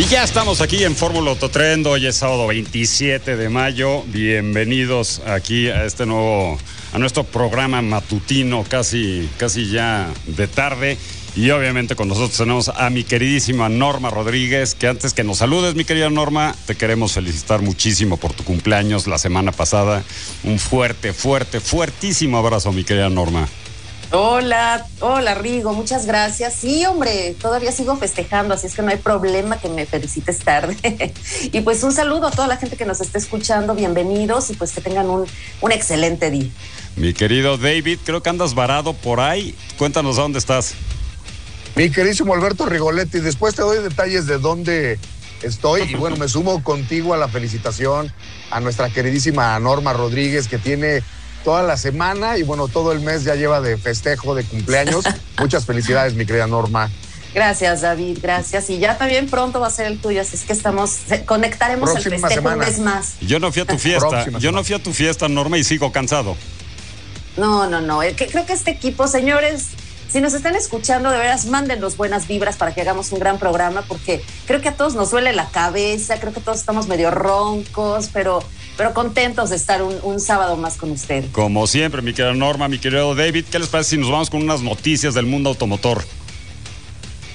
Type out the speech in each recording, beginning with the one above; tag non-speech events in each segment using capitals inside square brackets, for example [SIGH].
Y ya estamos aquí en Fórmula Autotrend. Hoy es sábado 27 de mayo. Bienvenidos aquí a este nuevo, a nuestro programa matutino, casi, casi ya de tarde. Y obviamente con nosotros tenemos a mi queridísima Norma Rodríguez, que antes que nos saludes, mi querida Norma, te queremos felicitar muchísimo por tu cumpleaños la semana pasada. Un fuerte, fuerte, fuertísimo abrazo, mi querida Norma. Hola, hola Rigo, muchas gracias. Sí, hombre, todavía sigo festejando, así es que no hay problema que me felicites tarde. [LAUGHS] y pues un saludo a toda la gente que nos está escuchando, bienvenidos y pues que tengan un, un excelente día. Mi querido David, creo que andas varado por ahí. Cuéntanos a dónde estás. Mi queridísimo Alberto Rigoletti, después te doy detalles de dónde estoy y bueno, me sumo contigo a la felicitación a nuestra queridísima Norma Rodríguez que tiene toda la semana y bueno, todo el mes ya lleva de festejo, de cumpleaños. [LAUGHS] Muchas felicidades, mi querida Norma. Gracias, David, gracias. Y ya también pronto va a ser el tuyo, así es que estamos, conectaremos el festejo un mes más. Yo no fui a tu [LAUGHS] fiesta, yo no fui a tu fiesta, Norma, y sigo cansado. No, no, no. Creo que este equipo, señores, si nos están escuchando, de veras, mándenos buenas vibras para que hagamos un gran programa, porque creo que a todos nos duele la cabeza, creo que todos estamos medio roncos, pero pero contentos de estar un, sábado más con usted. Como siempre, mi querida Norma, mi querido David, ¿qué les parece si nos vamos con unas noticias del mundo automotor?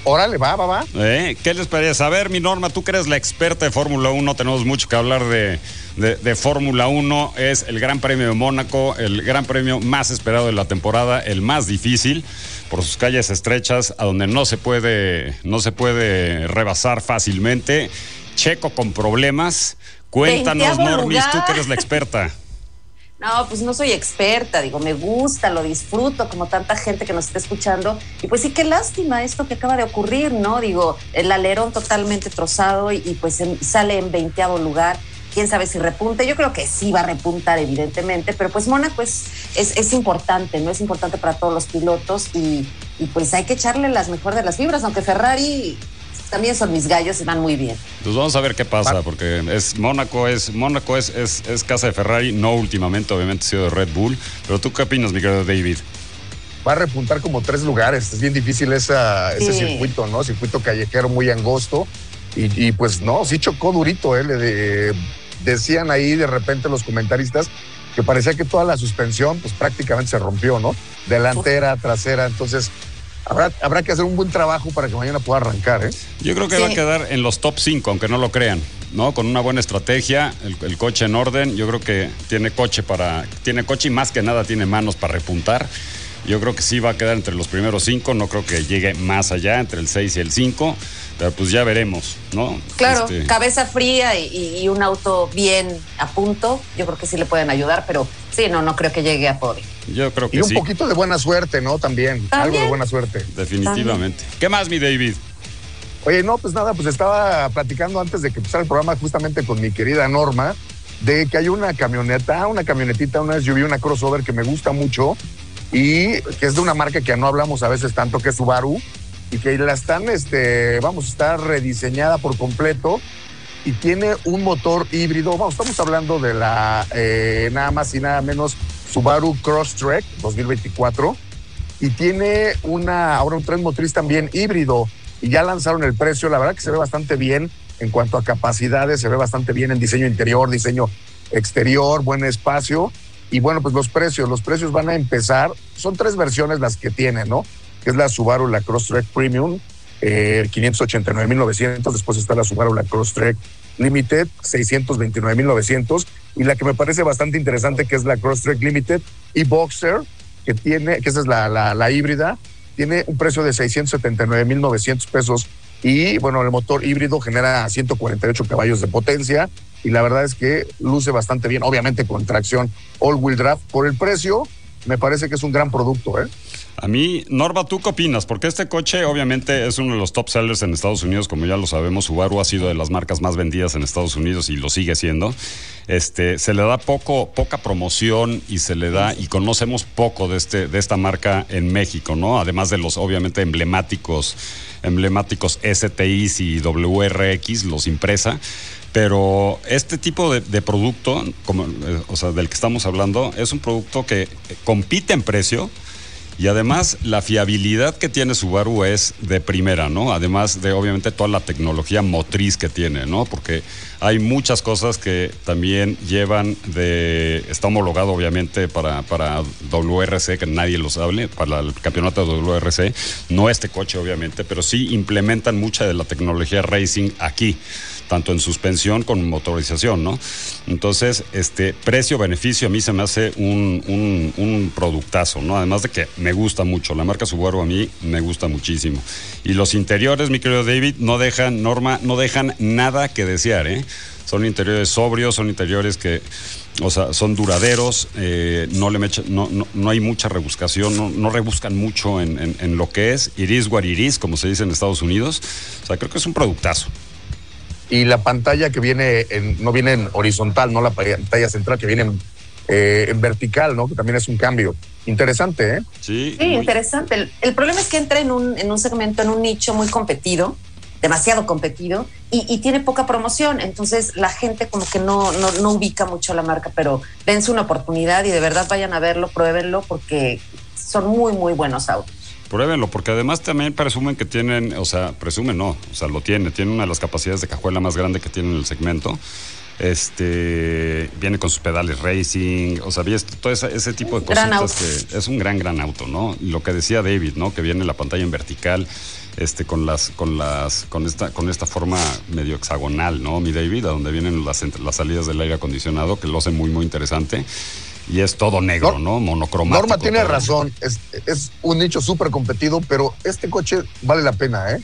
Órale, va, va, va. ¿Eh? ¿Qué les parece? A ver, mi Norma, tú que eres la experta de Fórmula 1, tenemos mucho que hablar de, de Fórmula 1. Es el Gran Premio de Mónaco, el Gran Premio más esperado de la temporada, el más difícil, por sus calles estrechas, a donde no se puede, no se puede rebasar fácilmente. Checo con problemas. Cuéntanos, Normis, tú que eres la experta. [LAUGHS] No, pues no soy experta, digo, me gusta, lo disfruto, como tanta gente que nos está escuchando. Y pues sí, qué lástima esto que acaba de ocurrir, ¿no? Digo, el alerón totalmente trozado y, pues sale en veinteavo lugar. Quién sabe si repunte. Yo creo que sí va a repuntar, evidentemente, pero pues Mónaco es, es, importante, ¿no? Es importante para todos los pilotos y, y pues hay que echarle las mejores de las fibras, aunque Ferrari también son mis gallos y van muy bien. Pues vamos a ver qué pasa, porque es Mónaco es Mónaco es, es, casa de Ferrari, no últimamente, obviamente ha sido de Red Bull. Pero tú qué opinas, mi querido David? Va a repuntar como tres lugares. Es bien difícil esa, ese circuito, ¿no? Circuito callejero muy angosto. Y, pues no, sí chocó durito, ¿eh? Le decían ahí de repente los comentaristas que parecía que toda la suspensión pues prácticamente se rompió, ¿no? Delantera, trasera. Entonces Habrá, que hacer un buen trabajo para que mañana pueda arrancar, ¿eh? Yo creo que va a quedar en los top 5, aunque no lo crean, ¿no? Con una buena estrategia, el, coche en orden, yo creo que tiene coche para, tiene coche y más que nada tiene manos para repuntar. Yo creo que sí va a quedar entre los primeros cinco, no creo que llegue más allá, entre el 6 y el 5, pero pues ya veremos, ¿no? Claro, este, cabeza fría y, un auto bien a punto, yo creo que sí le pueden ayudar, pero sí, no, no creo que llegue a podio. Yo creo que y un poquito de buena suerte, ¿no? También, algo de buena suerte. Definitivamente. ¿Qué más, mi David? Oye, no, pues nada, pues estaba platicando antes de que empezara el programa justamente con mi querida Norma de que hay una camioneta, una camionetita, una SUV, una crossover que me gusta mucho y que es de una marca que no hablamos a veces tanto, que es Subaru, y que la están, este, vamos, está rediseñada por completo y tiene un motor híbrido. Vamos, estamos hablando de la eh, nada más y nada menos Subaru Crosstrek 2024 y tiene una ahora un tren motriz también híbrido y ya lanzaron el precio. La verdad que se ve bastante bien en cuanto a capacidades, se ve bastante bien en diseño interior, diseño exterior, buen espacio. Y bueno, pues los precios, los precios van a empezar, son tres versiones las que tienen, ¿no? Que es la Subaru la Crosstrek Premium, eh, 589.900, después está la Subaru la Crosstrek Limited, 629.900, y la que me parece bastante interesante, que es la Crosstrek Limited y Boxer, que tiene, que esa es la, la, la híbrida, tiene un precio de 679.900 pesos y bueno, el motor híbrido genera 148 caballos de potencia y la verdad es que luce bastante bien, obviamente con tracción all-wheel drive. Por el precio, me parece que es un gran producto. ¿eh? A mí, Norma, ¿tú qué opinas? Porque este coche obviamente es uno de los top sellers en Estados Unidos, como ya lo sabemos, Subaru ha sido de las marcas más vendidas en Estados Unidos y lo sigue siendo. Este, se le da poco, poca promoción y se le da, y conocemos poco de, este, de esta marca en México, ¿no? Además de los obviamente emblemáticos, emblemáticos STIs y WRX, los impresa. Pero este tipo de, producto, como, eh, o sea, del que estamos hablando, es un producto que compite en precio, y además la fiabilidad que tiene Subaru es de primera, ¿no? Además de obviamente toda la tecnología motriz que tiene, ¿no? Porque hay muchas cosas que también llevan de... Está homologado obviamente para, para WRC, que nadie lo sabe, para el campeonato de WRC. No este coche obviamente, pero sí implementan mucha de la tecnología racing aquí tanto en suspensión como en motorización, ¿no? Entonces, este precio-beneficio a mí se me hace un, un, productazo, ¿no? Además de que me gusta mucho, la marca Subaru a mí me gusta muchísimo. Y los interiores, mi querido David, no dejan, Norma, no dejan nada que desear, ¿eh? Son interiores sobrios, son interiores que o sea, son duraderos, eh, no, le no, no, no, hay mucha rebuscación, no, no rebuscan mucho en, en, en, lo que es. Iris guariris, como se dice en Estados Unidos. O sea, creo que es un productazo y la pantalla que viene en, no viene en horizontal, no la pantalla central, que viene en, eh, en vertical, ¿no? Que también es un cambio. Interesante, ¿eh? Sí, sí muy... interesante. El, el, problema es que entra en un, en un segmento, en un nicho muy competido, demasiado competido, y, y, tiene poca promoción. Entonces la gente como que no, no, no ubica mucho la marca, pero dense una oportunidad y de verdad vayan a verlo, pruébenlo, porque son muy, muy buenos autos. Pruébenlo, porque además también presumen que tienen, o sea, presumen no, o sea, lo tiene, tiene una de las capacidades de cajuela más grande que tiene en el segmento. Este viene con sus pedales racing, o sea, todo ese, ese tipo de cositas que es un gran, gran auto, ¿no? Lo que decía David, ¿no? Que viene la pantalla en vertical, este, con las, con las, con esta, con esta forma medio hexagonal, ¿no? Mi David, a donde vienen las, las salidas del aire acondicionado, que lo hace muy, muy interesante y es todo negro, ¿no? Monocromático. Norma tiene todo. razón, es, es, un nicho súper competido, pero este coche vale la pena, ¿eh?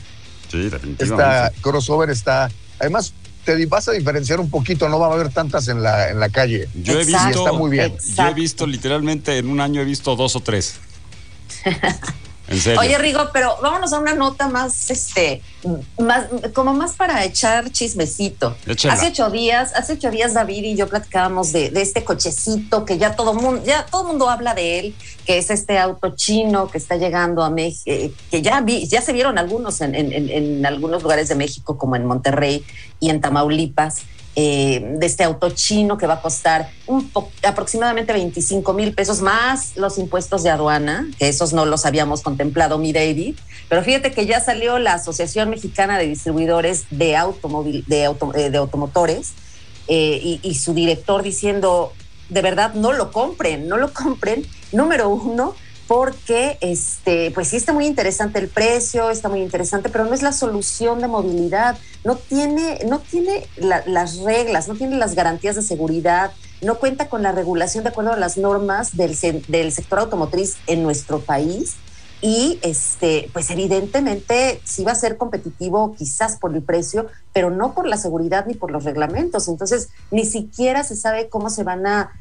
Sí, definitivamente. Esta crossover está, además te vas a diferenciar un poquito, no va a haber tantas en la, en la calle. Yo he visto, está muy bien. Exacto. Yo he visto literalmente en un año he visto dos o tres. [LAUGHS] En serio. Oye, Rigo, pero vámonos a una nota más, este, más, como más para echar chismecito. Échala. Hace ocho días, hace ocho días David y yo platicábamos de, de este cochecito que ya todo mundo, ya todo mundo habla de él, que es este auto chino que está llegando a México, eh, que ya vi, ya se vieron algunos en, en, en, en algunos lugares de México, como en Monterrey y en Tamaulipas. Eh, de este auto chino que va a costar aproximadamente 25 mil pesos más los impuestos de aduana, que esos no los habíamos contemplado, mi David. Pero fíjate que ya salió la Asociación Mexicana de Distribuidores de, automóvil, de, eh, automotores eh, y su director diciendo, de verdad, no lo compren, no lo compren. Número uno, porque este, pues sí está muy interesante el precio, está muy interesante, pero no es la solución de movilidad, no tiene, no tiene la, las reglas, no tiene las garantías de seguridad, no cuenta con la regulación de acuerdo a las normas del, del sector automotriz en nuestro país. Y este, pues evidentemente sí va a ser competitivo quizás por el precio, pero no por la seguridad ni por los reglamentos. Entonces, ni siquiera se sabe cómo se van a,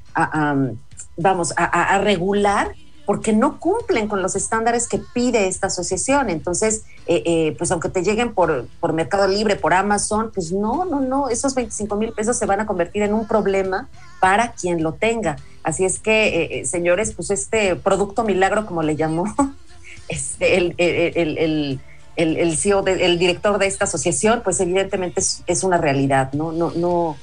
vamos, a regular porque no cumplen con los estándares que pide esta asociación. Entonces, eh, eh, pues aunque te lleguen por, por Mercado Libre, por Amazon, pues no, no, no, esos 25 mil pesos se van a convertir en un problema para quien lo tenga. Así es que, eh, señores, pues este producto milagro, como le llamó [LAUGHS] este, el, el, el, el, el CEO, de, el director de esta asociación, pues evidentemente es, es una realidad, ¿no? No, no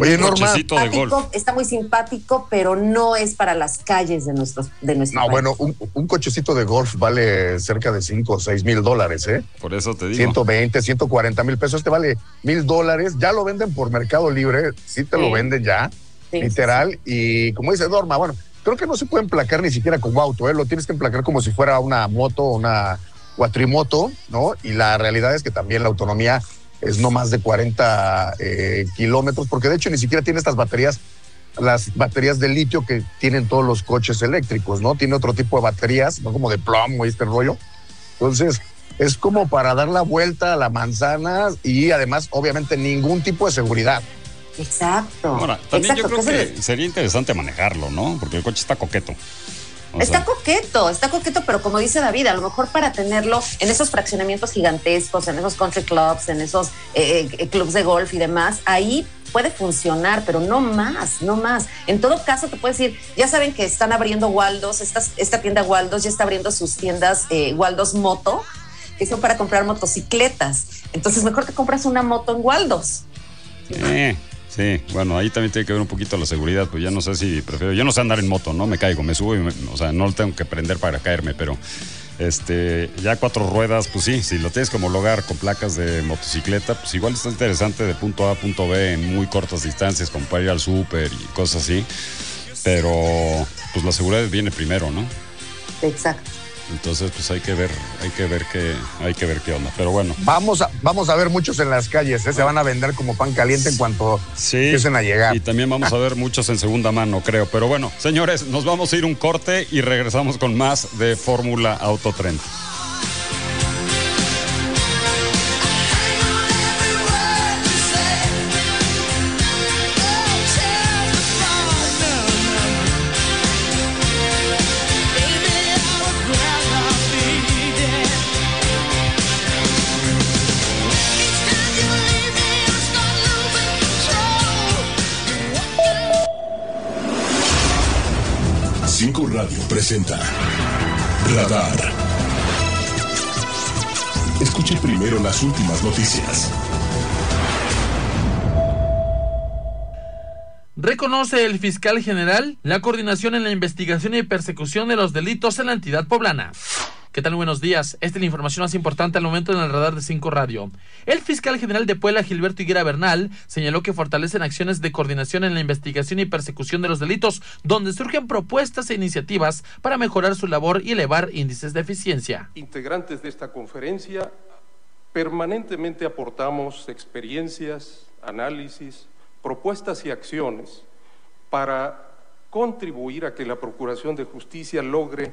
Oye, un Norma. cochecito de golf. Está muy simpático, pero no es para las calles de nuestros de nuestro No, país. bueno, un, un cochecito de golf vale cerca de 5 o 6 mil dólares, ¿eh? Por eso te digo. 120, 140 mil pesos. Este vale mil dólares. Ya lo venden por Mercado Libre. Sí te lo venden ya, Sí, literal. Y como dice Norma, bueno, creo que no se puede emplacar ni siquiera como auto, ¿eh? Lo tienes que emplacar como si fuera una moto o una cuatrimoto, ¿no? Y la realidad es que también la autonomía es no más de 40 eh, kilómetros, porque de hecho ni siquiera tiene estas baterías, las baterías de litio que tienen todos los coches eléctricos, ¿no? Tiene otro tipo de baterías, no como de plomo y este rollo. Entonces, es como para dar la vuelta a la manzana y además, obviamente, ningún tipo de seguridad. Exacto. Ahora, también Exacto, yo creo que sería interesante manejarlo, ¿no? Porque el coche está coqueto. O Está sea, coqueto, está coqueto, pero como dice David, a lo mejor para tenerlo en esos fraccionamientos gigantescos, en esos country clubs, en esos eh, eh, clubs de golf y demás, ahí puede funcionar, pero no más, no más. En todo caso, te puedes decir, ya saben que están abriendo Waldos, esta, esta tienda Waldos ya está abriendo sus tiendas eh, Waldos Moto, que son para comprar motocicletas. Entonces, mejor que compras una moto en Waldos. eh, sí, bueno, ahí también tiene que ver un poquito la seguridad, pues ya no sé si prefiero, yo no sé andar en moto, ¿no? Me caigo, me subo y, me- o sea, no lo tengo que prender para caerme, pero este, ya cuatro ruedas, pues sí, si lo tienes como hogar con placas de motocicleta, pues igual está interesante de punto A a punto B en muy cortas distancias, como para ir al súper y cosas así, pero pues la seguridad viene primero, ¿no? Exacto. Entonces, pues hay que ver, hay que ver qué, hay que ver qué onda. Pero bueno, Vamos a, vamos a ver muchos en las calles, ¿eh? se van a vender como pan caliente en cuanto sí. empiecen a llegar. Y también vamos a ver muchos en segunda mano, creo. Pero bueno, señores, nos vamos a ir un corte y regresamos con más de Fórmula Autotrend. Radio presenta Radar. Escuche primero las últimas noticias. Reconoce el fiscal general la coordinación en la investigación y persecución de los delitos en la entidad poblana. ¿Qué tal? Buenos días. Esta es la información más importante al momento en el radar de 5 Radio. El fiscal general de Puebla, Gilberto Higuera Bernal, señaló que fortalecen acciones de coordinación en la investigación y persecución de los delitos, donde surgen propuestas e iniciativas para mejorar su labor y elevar índices de eficiencia. integrantes de esta conferencia permanentemente aportamos experiencias, análisis, propuestas y acciones para contribuir a que la Procuración de Justicia logre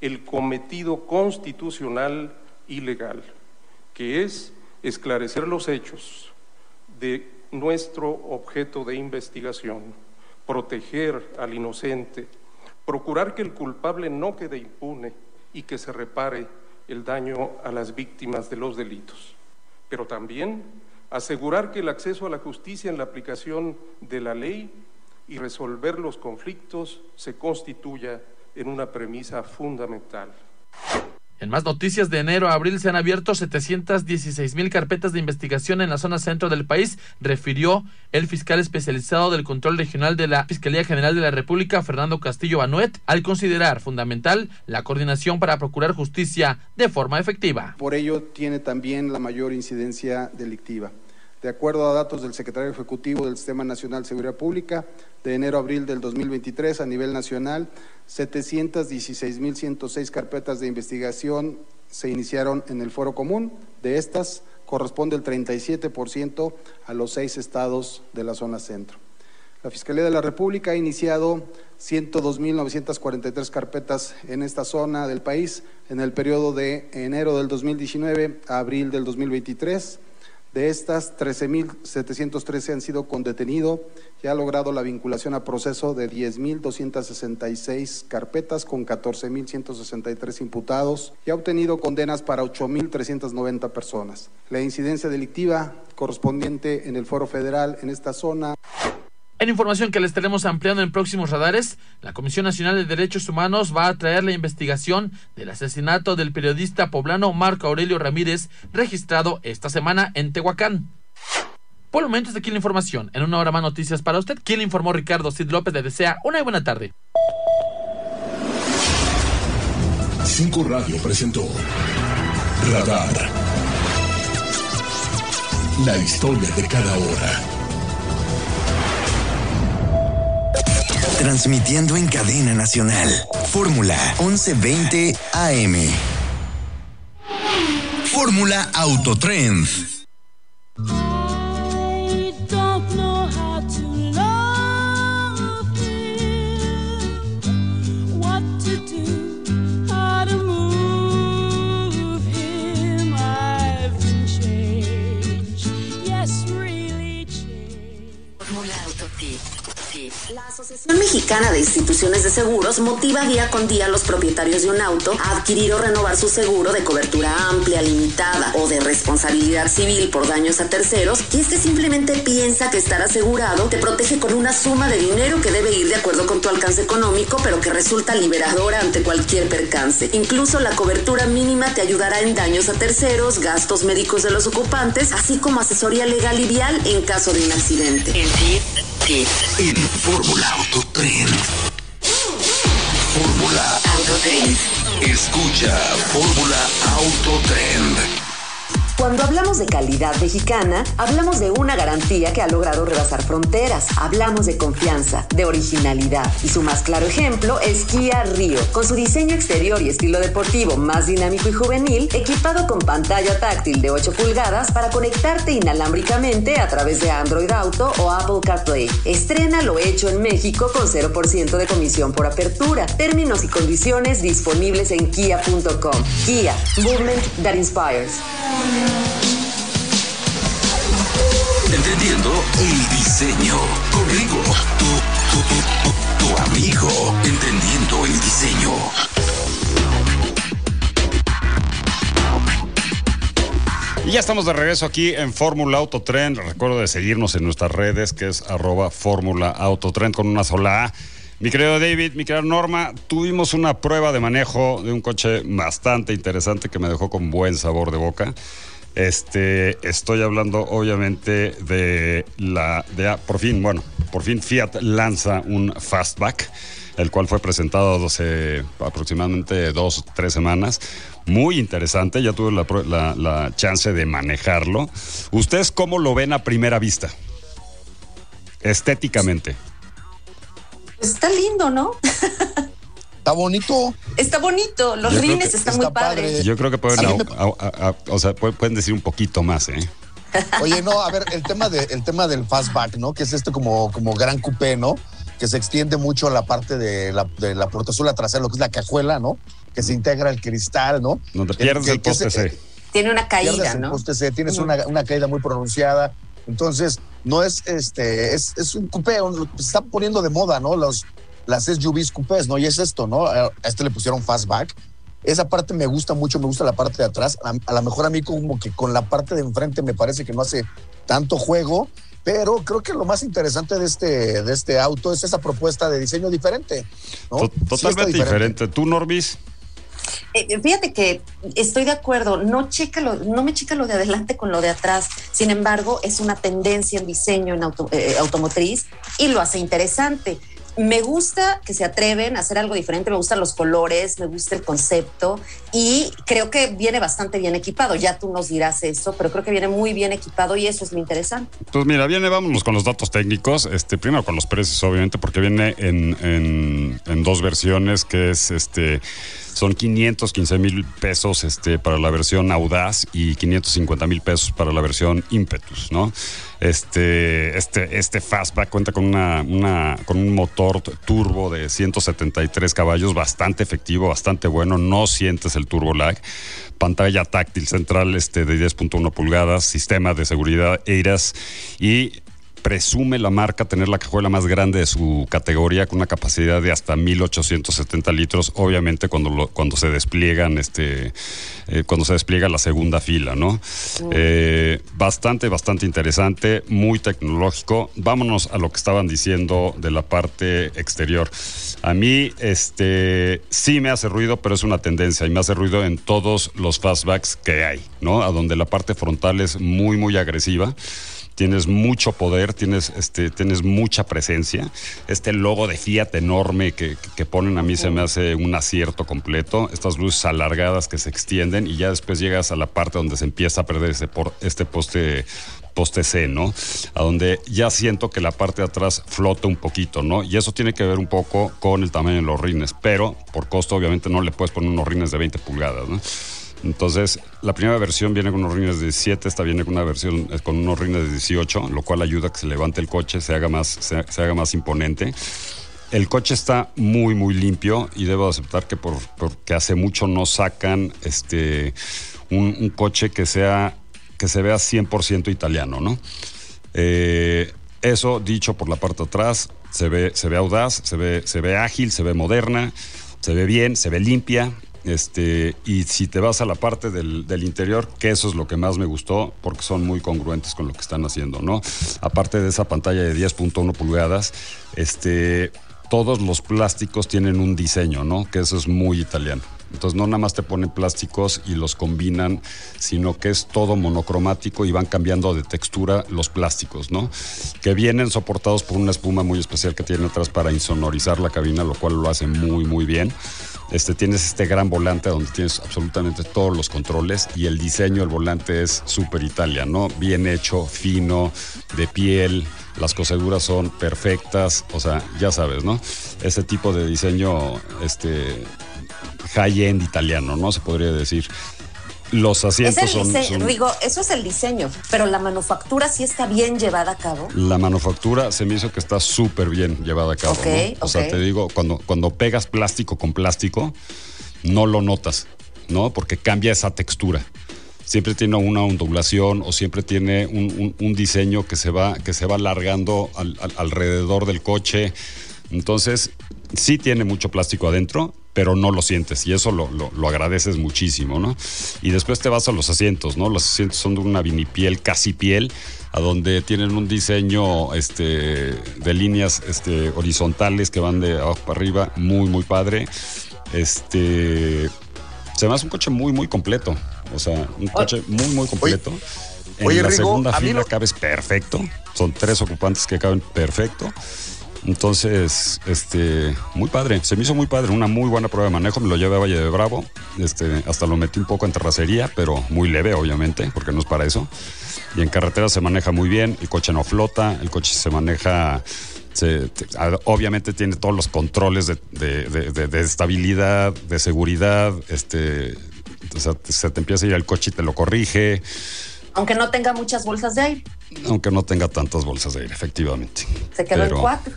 el cometido constitucional y legal, que es esclarecer los hechos de nuestro objeto de investigación, proteger al inocente, procurar que el culpable no quede impune y que se repare el daño a las víctimas de los delitos, pero también asegurar que el acceso a la justicia en la aplicación de la ley y resolver los conflictos se constituya en una premisa fundamental. En más noticias, de enero a abril se han abierto 716 mil carpetas de investigación en la zona centro del país, refirió el fiscal especializado del control regional de la Fiscalía General de la República, Fernando Castillo Banuet, al considerar fundamental la coordinación para procurar justicia de forma efectiva. Por ello tiene también la mayor incidencia delictiva. De acuerdo a datos del secretario ejecutivo del Sistema Nacional de Seguridad Pública, de enero a abril del 2023 a nivel nacional, 716.106 carpetas de investigación se iniciaron en el foro común. De estas, corresponde el 37% a los seis estados de la zona centro. La Fiscalía de la República ha iniciado 102.943 carpetas en esta zona del país en el periodo de enero del 2019 a abril del 2023. De estas, 13.713 han sido con detenido y ha logrado la vinculación a proceso de 10.266 carpetas con 14.163 imputados y ha obtenido condenas para 8.390 personas. La incidencia delictiva correspondiente en el foro federal en esta zona En información que les estaremos ampliando en próximos radares, la Comisión Nacional de Derechos Humanos va a traer la investigación del asesinato del periodista poblano Marco Aurelio Ramírez, registrado esta semana en Tehuacán. Por el momento, es aquí la información. En una hora más noticias para usted. Quien le informó Ricardo Cid López le desea una buena tarde. Cinco Radio presentó Radar. La historia de cada hora. Transmitiendo en cadena nacional. Fórmula 1120 AM. Fórmula Autotrend. Asociación Mexicana de Instituciones de Seguros motiva día con día a los propietarios de un auto a adquirir o renovar su seguro de cobertura amplia, limitada o de responsabilidad civil por daños a terceros. Y es que simplemente piensa que estar asegurado te protege con una suma de dinero que debe ir de acuerdo con tu alcance económico, pero que resulta liberadora ante cualquier percance. Incluso la cobertura mínima te ayudará en daños a terceros, gastos médicos de los ocupantes, así como asesoría legal y vial en caso de un accidente. En Fórmula Autotrend. Fórmula Autotrend. Escucha Fórmula Autotrend. Cuando hablamos de calidad mexicana, hablamos de una garantía que ha logrado rebasar fronteras. Hablamos de confianza, de originalidad. Y su más claro ejemplo es Kia Rio, con su diseño exterior y estilo deportivo más dinámico y juvenil, equipado con pantalla táctil de 8 pulgadas para conectarte inalámbricamente a través de Android Auto o Apple CarPlay. Estrena lo hecho en México con 0% de comisión por apertura. Términos y condiciones disponibles en kia.com. Kia, movement that inspires. Entendiendo el diseño. Conmigo, tu, tu, tu, tu, amigo. Entendiendo el diseño. Y ya estamos de regreso aquí en Fórmula Autotrend. Recuerdo de seguirnos en nuestras redes, que es arroba Fórmula Autotrend con una sola A. Mi querido David, mi querida Norma, tuvimos una prueba de manejo de un coche bastante interesante que me dejó con buen sabor de boca. Este, estoy hablando obviamente de la, ah, por fin, bueno, por fin Fiat lanza un fastback, el cual fue presentado hace aproximadamente dos, tres semanas. Muy interesante, ya tuve la, la- la chance de manejarlo. ¿Ustedes cómo lo ven a primera vista? Estéticamente. Está lindo, ¿no? [LAUGHS] Está bonito. Está bonito. Los Yo rines están muy padre. padres. Yo creo que pueden, A mí au- me- au- a- a- o sea, pu- pueden decir un poquito más, ¿eh? [LAUGHS] Oye, no, a ver, el tema, de, el tema del fastback, ¿no? Que es este como, como gran coupé, ¿no? Que se extiende mucho a la parte de la, de la portezuela trasera, lo que es la cajuela, ¿no? Que se integra el cristal, ¿no? Donde pierdes el que poste se- C. Tiene una pierdes caída, el ¿no? poste C, tienes una, una caída muy pronunciada. Entonces, no es este, es, es un coupé, un- se está poniendo de moda, ¿no? Los, las SUVs coupés, ¿no? Y es esto, ¿no? A este le pusieron fastback. Esa parte me gusta mucho, me gusta la parte de atrás. A, a lo mejor a mí como que con la parte de enfrente me parece que no hace tanto juego, pero creo que lo más interesante de este, de este auto es esa propuesta de diseño diferente. ¿no? Sí Totalmente diferente. ¿Tú, Norbis? Eh, fíjate que estoy de acuerdo, no, checa lo- no me checa lo de adelante con lo de atrás, sin embargo es una tendencia en diseño en auto- eh, automotriz y lo hace interesante. Me gusta que se atreven a hacer algo diferente, me gustan los colores, me gusta el concepto y creo que viene bastante bien equipado. Ya tú nos dirás eso, pero creo que viene muy bien equipado y eso es lo interesante. Pues mira, viene, vámonos con los datos técnicos. Este, primero con los precios, obviamente, porque viene en, en- en dos versiones, que es este. Son 515 mil pesos este, para la versión Audaz y 550 mil pesos para la versión Impetus, ¿no? Este, este, este Fastback cuenta con, una, una- con un motor turbo de 173 caballos, bastante efectivo, bastante bueno, no sientes el turbo lag pantalla táctil central este, de 10.1 pulgadas, sistema de seguridad EIRAS y presume la marca tener la cajuela más grande de su categoría con una capacidad de hasta 1870 litros, obviamente cuando, lo- cuando se despliegan este eh, cuando se despliega la segunda fila, ¿no? Eh, bastante, bastante interesante, muy tecnológico. Vámonos a lo que estaban diciendo de la parte exterior. A mí, este, sí me hace ruido, pero es una tendencia y me hace ruido en todos los fastbacks que hay, ¿no? A donde la parte frontal es muy, muy agresiva tienes mucho poder, tienes, este, tienes mucha presencia. Este logo de Fiat enorme que, que ponen a mí se me hace un acierto completo. Estas luces alargadas que se extienden y ya después llegas a la parte donde se empieza a perder ese por, este poste poste C, ¿no? A donde ya siento que la parte de atrás flota un poquito, ¿no? Y eso tiene que ver un poco con el tamaño de los rines, pero por costo obviamente no le puedes poner unos rines de 20 pulgadas, ¿no? Entonces, la primera versión viene con unos rines de 17, esta viene con una versión eh, con unos rines de 18, lo cual ayuda a que se levante el coche, se haga más, se, se haga más imponente. El coche está muy, muy limpio y debo aceptar que por, porque hace mucho no sacan este, un, un coche que, sea, que se vea 100% italiano, ¿no? Eh, eso dicho por la parte de atrás, se ve, se ve audaz, se ve, se ve ágil, se ve moderna, se ve bien, se ve limpia. Este, y si te vas a la parte del, del interior, que eso es lo que más me gustó, porque son muy congruentes con lo que están haciendo, ¿no? Aparte de esa pantalla de 10.1 pulgadas, este, todos los plásticos tienen un diseño, ¿no? Que eso es muy italiano. Entonces no nada más te ponen plásticos y los combinan, sino que es todo monocromático y van cambiando de textura los plásticos, ¿no? Que vienen soportados por una espuma muy especial que tienen atrás para insonorizar la cabina, lo cual lo hace muy, muy bien. Este, tienes este gran volante donde tienes absolutamente todos los controles y el diseño del volante es súper italiano, ¿no? Bien hecho, fino, de piel, las coseduras son perfectas, o sea, ya sabes, ¿no? Ese tipo de diseño, este, high-end italiano, ¿no? Se podría decir. Los asientos son, son- digo, eso es el diseño, pero la manufactura sí está bien llevada a cabo. La manufactura se me hizo que está súper bien llevada a cabo. Ok, ¿no? O sea, te digo, cuando, cuando pegas plástico con plástico, no lo notas, ¿no? Porque cambia esa textura. Siempre tiene una ondulación o siempre tiene un, un- un diseño que se va, que se va alargando al- al- alrededor del coche. Entonces, sí tiene mucho plástico adentro, pero no lo sientes y eso lo, lo- lo agradeces muchísimo, ¿no? Y después te vas a los asientos, ¿no? Los asientos son de una vinipiel, casi piel, a donde tienen un diseño este, de líneas este, horizontales que van de abajo para arriba, muy, muy padre. Este, se me hace un coche muy, muy completo. O sea, un coche muy, muy completo. En oye, la Rigo, segunda fila lo- cabes perfecto. Son tres ocupantes que caben perfecto. Entonces, este, muy padre. Se me hizo muy padre. Una muy buena prueba de manejo. Me lo llevé a Valle de Bravo. Este, hasta lo metí un poco en terracería, pero muy leve, obviamente, porque no es para eso. Y en carretera se maneja muy bien. El coche no flota. El coche se maneja. se- te- a- obviamente tiene todos los controles de, de- de- de- de estabilidad, de seguridad. Este, o sea, se te empieza a ir el coche y te lo corrige. Aunque no tenga muchas bolsas de aire, Aunque no tenga tantas bolsas de aire, efectivamente. se quedó Pero- en cuatro.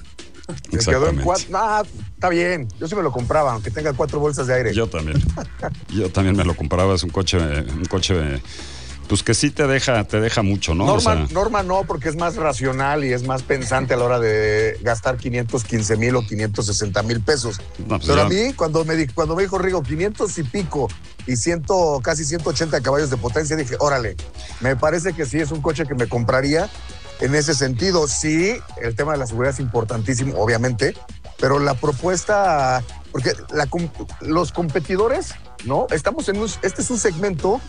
Se quedó en cuatro. Ah, está bien. Yo sí me lo compraba, aunque tenga cuatro bolsas de aire. Yo también. Yo también me lo compraba. Es un coche, un coche, pues que sí te deja, te deja mucho, ¿no? O Norma, sea, Norma no, porque es más racional y es más pensante a la hora de gastar 515 mil o 560 mil pesos. No, pues Pero ya- a mí, cuando me, di- cuando me dijo Rigo 500 y pico y ciento, casi 180 caballos de potencia, dije, órale, me parece que sí es un coche que me compraría en ese sentido. Sí, el tema de la seguridad es importantísimo, obviamente, pero la propuesta, porque la los competidores, ¿no? Estamos en un, este es un segmento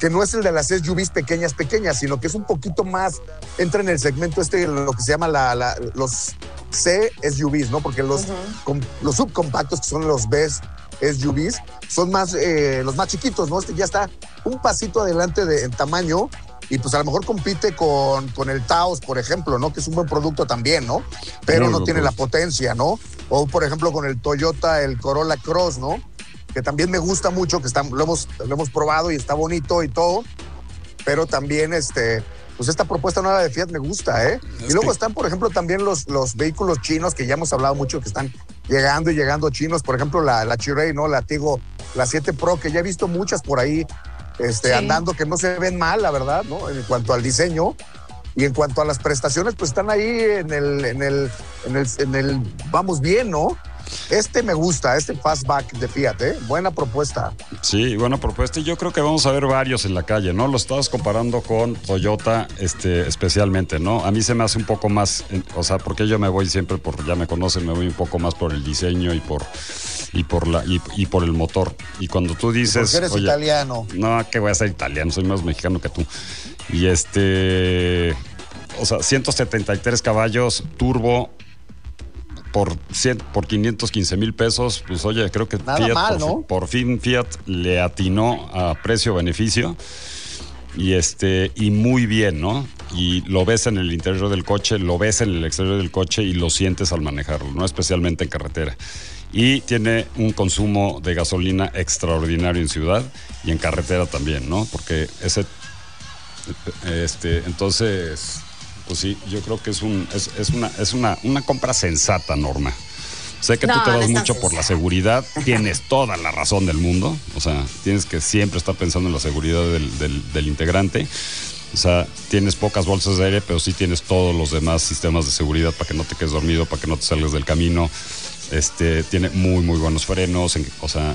que no es el de las SUVs pequeñas, pequeñas, sino que es un poquito más, entra en el segmento este, lo que se llama la, la- los C SUVs, ¿no? Porque los, com- los subcompactos, que son los B SUVs, son más, eh, los más chiquitos, ¿no? Este ya está un pasito adelante de, en tamaño y pues a lo mejor compite con, con el Taos, por ejemplo, ¿no? Que es un buen producto también, ¿no? Pero no tiene la potencia, ¿no? O por ejemplo con el Toyota, el Corolla Cross, ¿no? Que también me gusta mucho, que está, lo, hemos, lo hemos probado y está bonito y todo, pero también este, pues esta propuesta nueva de Fiat me gusta, ¿eh? Es y luego que- están, por ejemplo, también los, los vehículos chinos que ya hemos hablado mucho que están llegando y llegando chinos, por ejemplo, la, la ¿no? La Tigo, la 7 Pro, que ya he visto muchas por ahí este, Sí. andando que no se ven mal, la verdad, ¿no? En cuanto al diseño. Y en cuanto a las prestaciones, pues están ahí en el, en el, en el, en el, vamos bien, ¿no? Este me gusta, este fastback de Fiat, ¿eh? Buena propuesta. Sí, buena propuesta. Y yo creo que vamos a ver varios en la calle, ¿no? Lo estabas comparando con Toyota, este, especialmente, ¿no? A mí se me hace un poco más, o sea, porque yo me voy siempre por, ya me conocen, me voy un poco más por el diseño y por, y por la, y, y por el motor. Y cuando tú dices, Porque eres oye, italiano. no, que voy a ser italiano, soy más mexicano que tú. Y este, o sea, 173 caballos, turbo, por, 100 por 515 mil pesos, pues oye, creo que Nada Fiat, mal, por, ¿no? por fin Fiat le atinó a precio-beneficio y este y muy bien, ¿no? Y lo ves en el interior del coche, lo ves en el exterior del coche y lo sientes al manejarlo, ¿no? Especialmente en carretera. Y tiene un consumo de gasolina extraordinario en ciudad y en carretera también, ¿no? Porque ese este, entonces, pues sí, yo creo que es un es, es una es una, una compra sensata, Norma. Sé que tú No, te no vas tan mucho por la seguridad, [LAUGHS] tienes toda la razón del mundo, o sea, tienes que siempre estar pensando en la seguridad del, del- del integrante. O sea, tienes pocas bolsas de aire, pero sí tienes todos los demás sistemas de seguridad para que no te quedes dormido, para que no te salgas del camino. Este, tiene muy, muy buenos frenos, en- o sea,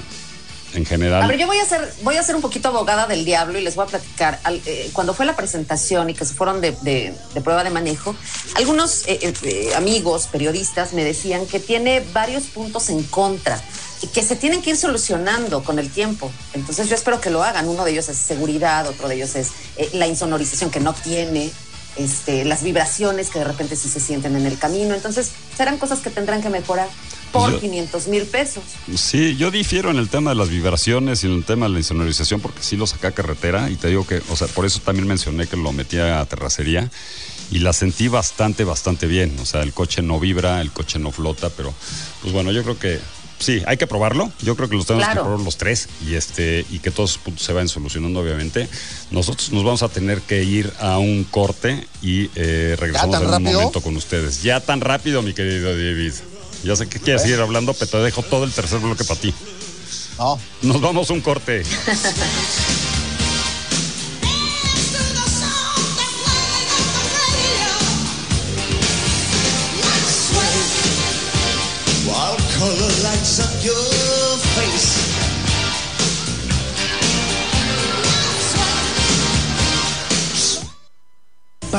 en general. A ver, yo voy a ser, voy a ser un poquito abogada del diablo y les voy a platicar. Al- eh, cuando fue la presentación y que se fueron de, de- de prueba de manejo, algunos eh, eh, eh, amigos, periodistas, me decían que tiene varios puntos en contra y que se tienen que ir solucionando con el tiempo. Entonces yo espero que lo hagan. Uno de ellos es seguridad, otro de ellos es eh, la insonorización que no tiene. Este, las vibraciones que de repente sí se sienten en el camino. Entonces, serán cosas que tendrán que mejorar por Yo- 500 mil pesos. Sí, yo difiero en el tema de las vibraciones y en el tema de la insonorización porque sí lo saqué a carretera y te digo que, o sea, por eso también mencioné que lo metía a terracería y la sentí bastante, bastante bien. O sea, el coche no vibra, el coche no flota, pero pues bueno, yo creo que sí, hay que probarlo. Yo creo que los tenemos Claro. que probar los tres y este y que todos esos puntos se vayan solucionando, obviamente. Nosotros nos vamos a tener que ir a un corte y eh, regresamos en un momento con ustedes. Ya tan rápido, mi querido David. Ya sé que quieres seguir hablando, pero te dejo todo el tercer bloque para ti. No. Nos vamos a un corte. [LAUGHS]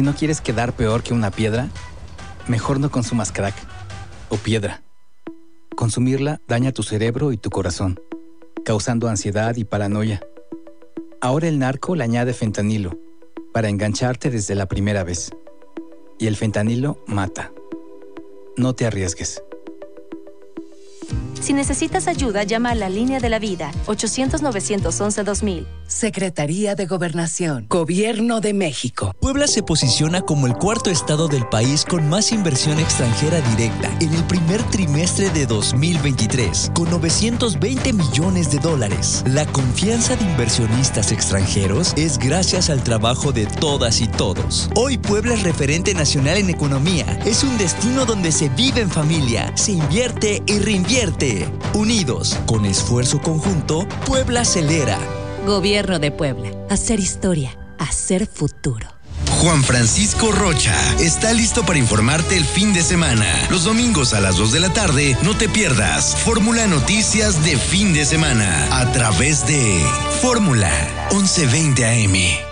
Si no quieres quedar peor que una piedra, mejor no consumas crack o piedra. Consumirla daña tu cerebro y tu corazón, causando ansiedad y paranoia. Ahora el narco le añade fentanilo para engancharte desde la primera vez. Y el fentanilo mata. No te arriesgues. Si necesitas ayuda, llama a la línea de la vida 800-911-2000. Secretaría de Gobernación. Gobierno de México. Puebla se posiciona como el cuarto estado del país con más inversión extranjera directa en el primer trimestre de 2023, con 920 millones de dólares. La confianza de inversionistas extranjeros es gracias al trabajo de todas y todos. Hoy Puebla es referente nacional en economía. Es un destino donde se vive en familia, se invierte y reinvierte. Unidos, con esfuerzo conjunto, Puebla acelera. Gobierno de Puebla. Hacer historia. Hacer futuro. Juan Francisco Rocha está listo para informarte el fin de semana. Los domingos a las 2 de la tarde, no te pierdas Fórmula Noticias de fin de semana a través de Fórmula 1120 AM.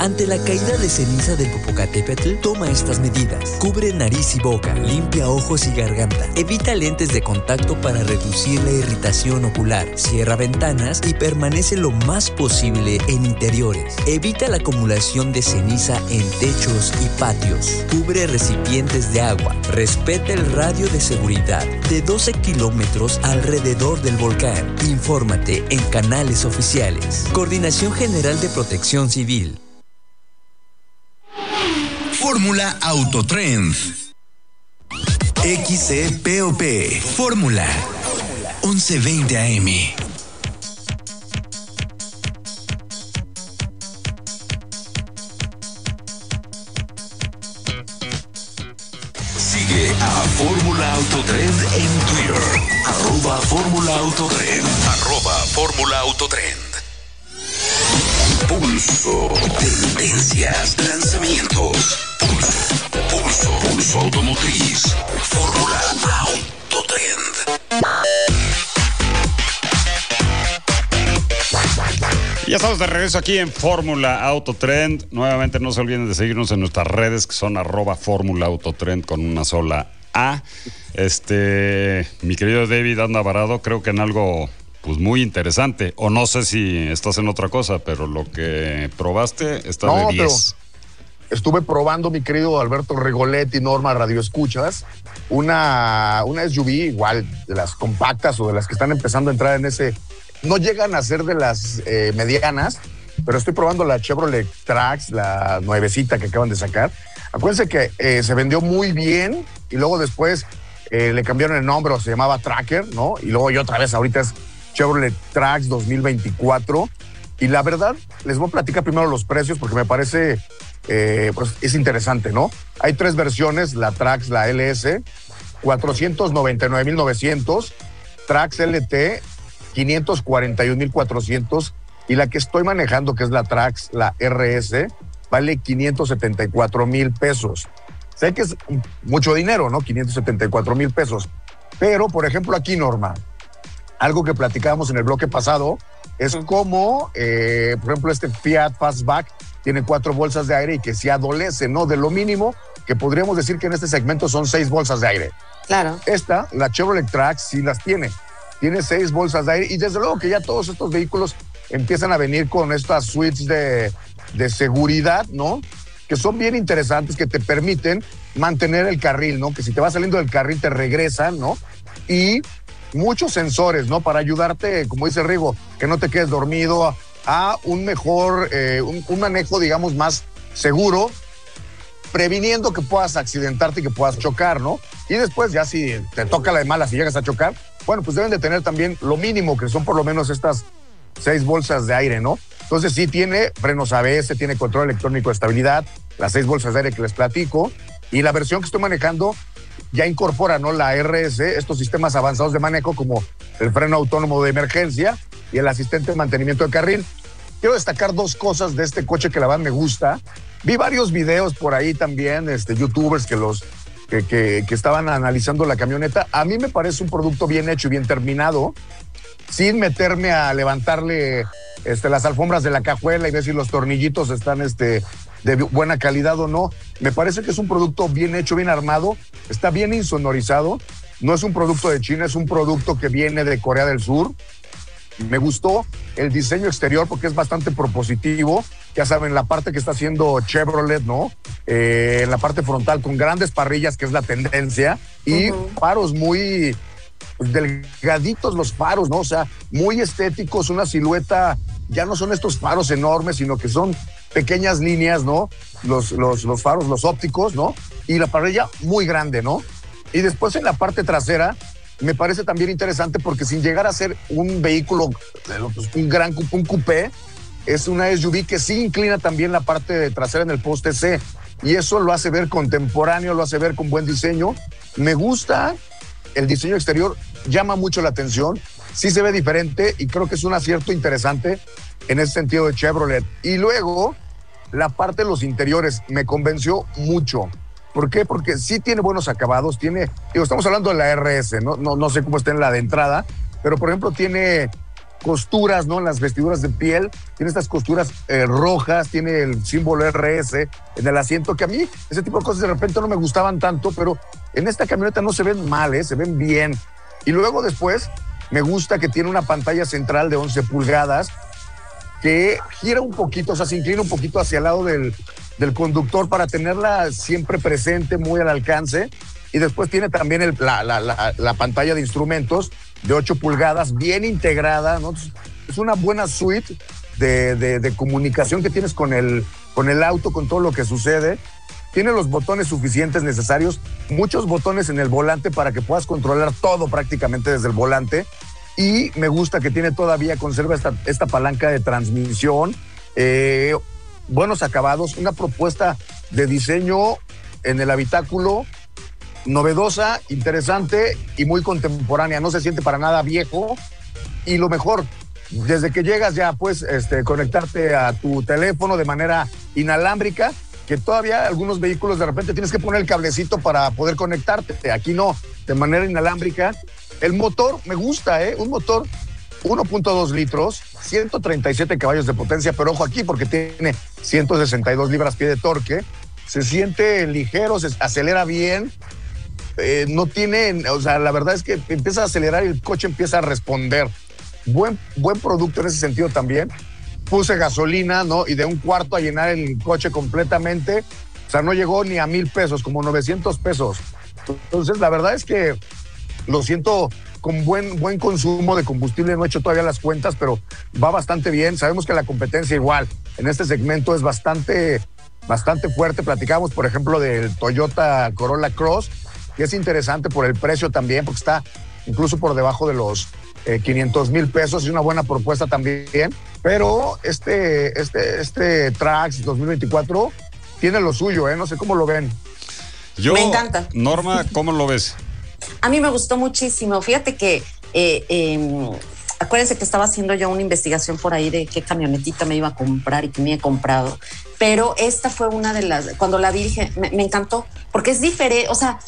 Ante la caída de ceniza del Popocatépetl, toma estas medidas. Cubre nariz y boca, limpia ojos y garganta. Evita lentes de contacto para reducir la irritación ocular. Cierra ventanas y permanece lo más posible en interiores. Evita la acumulación de ceniza en techos y patios. Cubre recipientes de agua. Respeta el radio de seguridad de 12 kilómetros alrededor del volcán. Infórmate en canales oficiales. Coordinación General de Protección Civil. Fórmula Autotrend. XCPOP. Fórmula 1120 AM. Sigue a Fórmula Autotrend en Twitter. Arroba Fórmula Autotrend. Arroba Fórmula Autotrend. Pulso. Tendencias. Lanzamientos. Pulso. Pulso. Pulso Automotriz. Fórmula Autotrend. Ya estamos de regreso aquí en Fórmula Autotrend. Nuevamente no se olviden de seguirnos en nuestras redes que son arroba Fórmula Autotrend con una sola A. Este, mi querido David anda varado, creo que en algo pues muy interesante. O no sé si estás en otra cosa, pero lo que probaste está de No, 10. Estuve probando, mi querido Alberto Regoletti, Norma Radio Escuchas, una, una SUV igual, de las compactas o de las que están empezando a entrar en ese. No llegan a ser de las eh, medianas, pero estoy probando la Chevrolet Trax, la nuevecita que acaban de sacar. Acuérdense que eh, se vendió muy bien y luego después eh, le cambiaron el nombre o se llamaba Tracker, ¿no? Y luego y otra vez ahorita es Chevrolet Trax 2024. Y la verdad, les voy a platicar primero los precios porque me parece, eh, pues es interesante, ¿no? Hay tres versiones, la Trax, la LS, 499.900, Trax LT, 541.400 y la que estoy manejando, que es la Trax, la RS, vale 574 mil pesos. Sé que es mucho dinero, ¿no? 574 mil pesos. Pero, por ejemplo, aquí, Norma, algo que platicábamos en el bloque pasado es como, eh, por ejemplo, este Fiat Fastback tiene cuatro bolsas de aire y que se adolece, ¿no? De lo mínimo que podríamos decir que en este segmento son seis bolsas de aire. Claro. Esta, la Chevrolet Trax, sí las tiene. Tiene seis bolsas de aire y desde luego que ya todos estos vehículos empiezan a venir con estas suites de, de seguridad, ¿no? Que son bien interesantes, que te permiten mantener el carril, ¿no? Que si te vas saliendo del carril te regresan, ¿no? Y muchos sensores, ¿no? Para ayudarte, como dice Rigo, que no te quedes dormido, a un mejor, eh, un, un manejo, digamos, más seguro, previniendo que puedas accidentarte y que puedas chocar, ¿no? Y después, ya si te toca la de malas y llegas a chocar, bueno, pues deben de tener también lo mínimo, que son por lo menos estas seis bolsas de aire, ¿no? Entonces sí tiene frenos ABS, tiene control electrónico de estabilidad, las seis bolsas de aire que les platico, y la versión que estoy manejando ya incorpora, ¿no? La RS, estos sistemas avanzados de manejo como el freno autónomo de emergencia y el asistente de mantenimiento de carril. Quiero destacar dos cosas de este coche que la verdad me gusta. Vi varios videos por ahí también, este, youtubers que los que estaban analizando la camioneta. A mí me parece un producto bien hecho y bien terminado, sin meterme a levantarle este, las alfombras de la cajuela y ver si los tornillitos están este, de bu- buena calidad o no. Me parece que es un producto bien hecho, bien armado, está bien insonorizado. No es un producto de China, es un producto que viene de Corea del Sur. Me gustó el diseño exterior porque es bastante propositivo. Ya saben, la parte que está haciendo Chevrolet, ¿no? Eh, en la parte frontal con grandes parrillas, que es la tendencia, y faros muy delgaditos los faros, ¿no? O sea, muy estéticos, una silueta, ya no son estos faros enormes, sino que son pequeñas líneas, ¿no? Los, los, faros, los ópticos, ¿no? Y la parrilla muy grande, ¿no? Y después en la parte trasera, me parece también interesante porque sin llegar a ser un vehículo, eh, pues, un gran un coupé, es una SUV que sí inclina también la parte trasera en el poste C. Y eso lo hace ver contemporáneo, lo hace ver con buen diseño. Me gusta el diseño exterior, llama mucho la atención. Sí se ve diferente y creo que es un acierto interesante en ese sentido de Chevrolet. Y luego, la parte de los interiores me convenció mucho. ¿Por qué? Porque sí tiene buenos acabados, tiene, digo, estamos hablando de la RS, no, no, no sé cómo está en la de entrada, pero por ejemplo tiene costuras, ¿no? En las vestiduras de piel, tiene estas costuras eh, rojas, tiene el símbolo RS en el asiento, que a mí ese tipo de cosas de repente no me gustaban tanto, pero en esta camioneta no se ven mal, ¿eh? se ven bien. Y luego después me gusta que tiene una pantalla central de 11 pulgadas que gira un poquito, o sea, se inclina un poquito hacia el lado del, del conductor para tenerla siempre presente, muy al alcance. Y después tiene también la, la- la- la pantalla de instrumentos de 8 pulgadas, bien integrada, Es una buena suite de, de- de comunicación que tienes con el, con el auto, con todo lo que sucede. Tiene los botones suficientes necesarios, muchos botones en el volante para que puedas controlar todo prácticamente desde el volante. Y me gusta que tiene todavía, conserva esta, esta palanca de transmisión, eh, buenos acabados, una propuesta de diseño en el habitáculo novedosa, interesante y muy contemporánea. No se siente para nada viejo. Y lo mejor, desde que llegas ya puedes este, conectarte a tu teléfono de manera inalámbrica, que todavía algunos vehículos de repente tienes que poner el cablecito para poder conectarte. Aquí no, de manera inalámbrica. El motor me gusta, ¿eh? Un motor 1.2 litros, 137 caballos de potencia, pero ojo aquí porque tiene 162 libras pie de torque. Se siente ligero, se acelera bien. eh, no tiene, o sea, la verdad es que empieza a acelerar y el coche empieza a responder. Buen, buen producto en ese sentido también. Puse gasolina, ¿no? Y de un cuarto a llenar el coche completamente. O sea, no llegó ni a mil pesos, como 900 pesos. Entonces, la verdad es que lo siento con buen, buen consumo de combustible. No he hecho todavía las cuentas, pero va bastante bien. Sabemos que la competencia igual en este segmento es bastante, bastante fuerte. Platicamos, por ejemplo, del Toyota Corolla Cross, que es interesante por el precio también, porque está incluso por debajo de los eh, 500 mil pesos. Es una buena propuesta también. Pero este, este, este Trax 2024 tiene lo suyo, ¿eh? No sé cómo lo ven. Yo, Me encanta. Norma, ¿cómo lo ves? A mí me gustó muchísimo. Fíjate que, eh, eh, acuérdense que estaba haciendo yo una investigación por ahí de qué camionetita me iba a comprar y que me he comprado. Pero esta fue una de las, cuando la vi dije, me, me encantó, porque es diferente, o sea,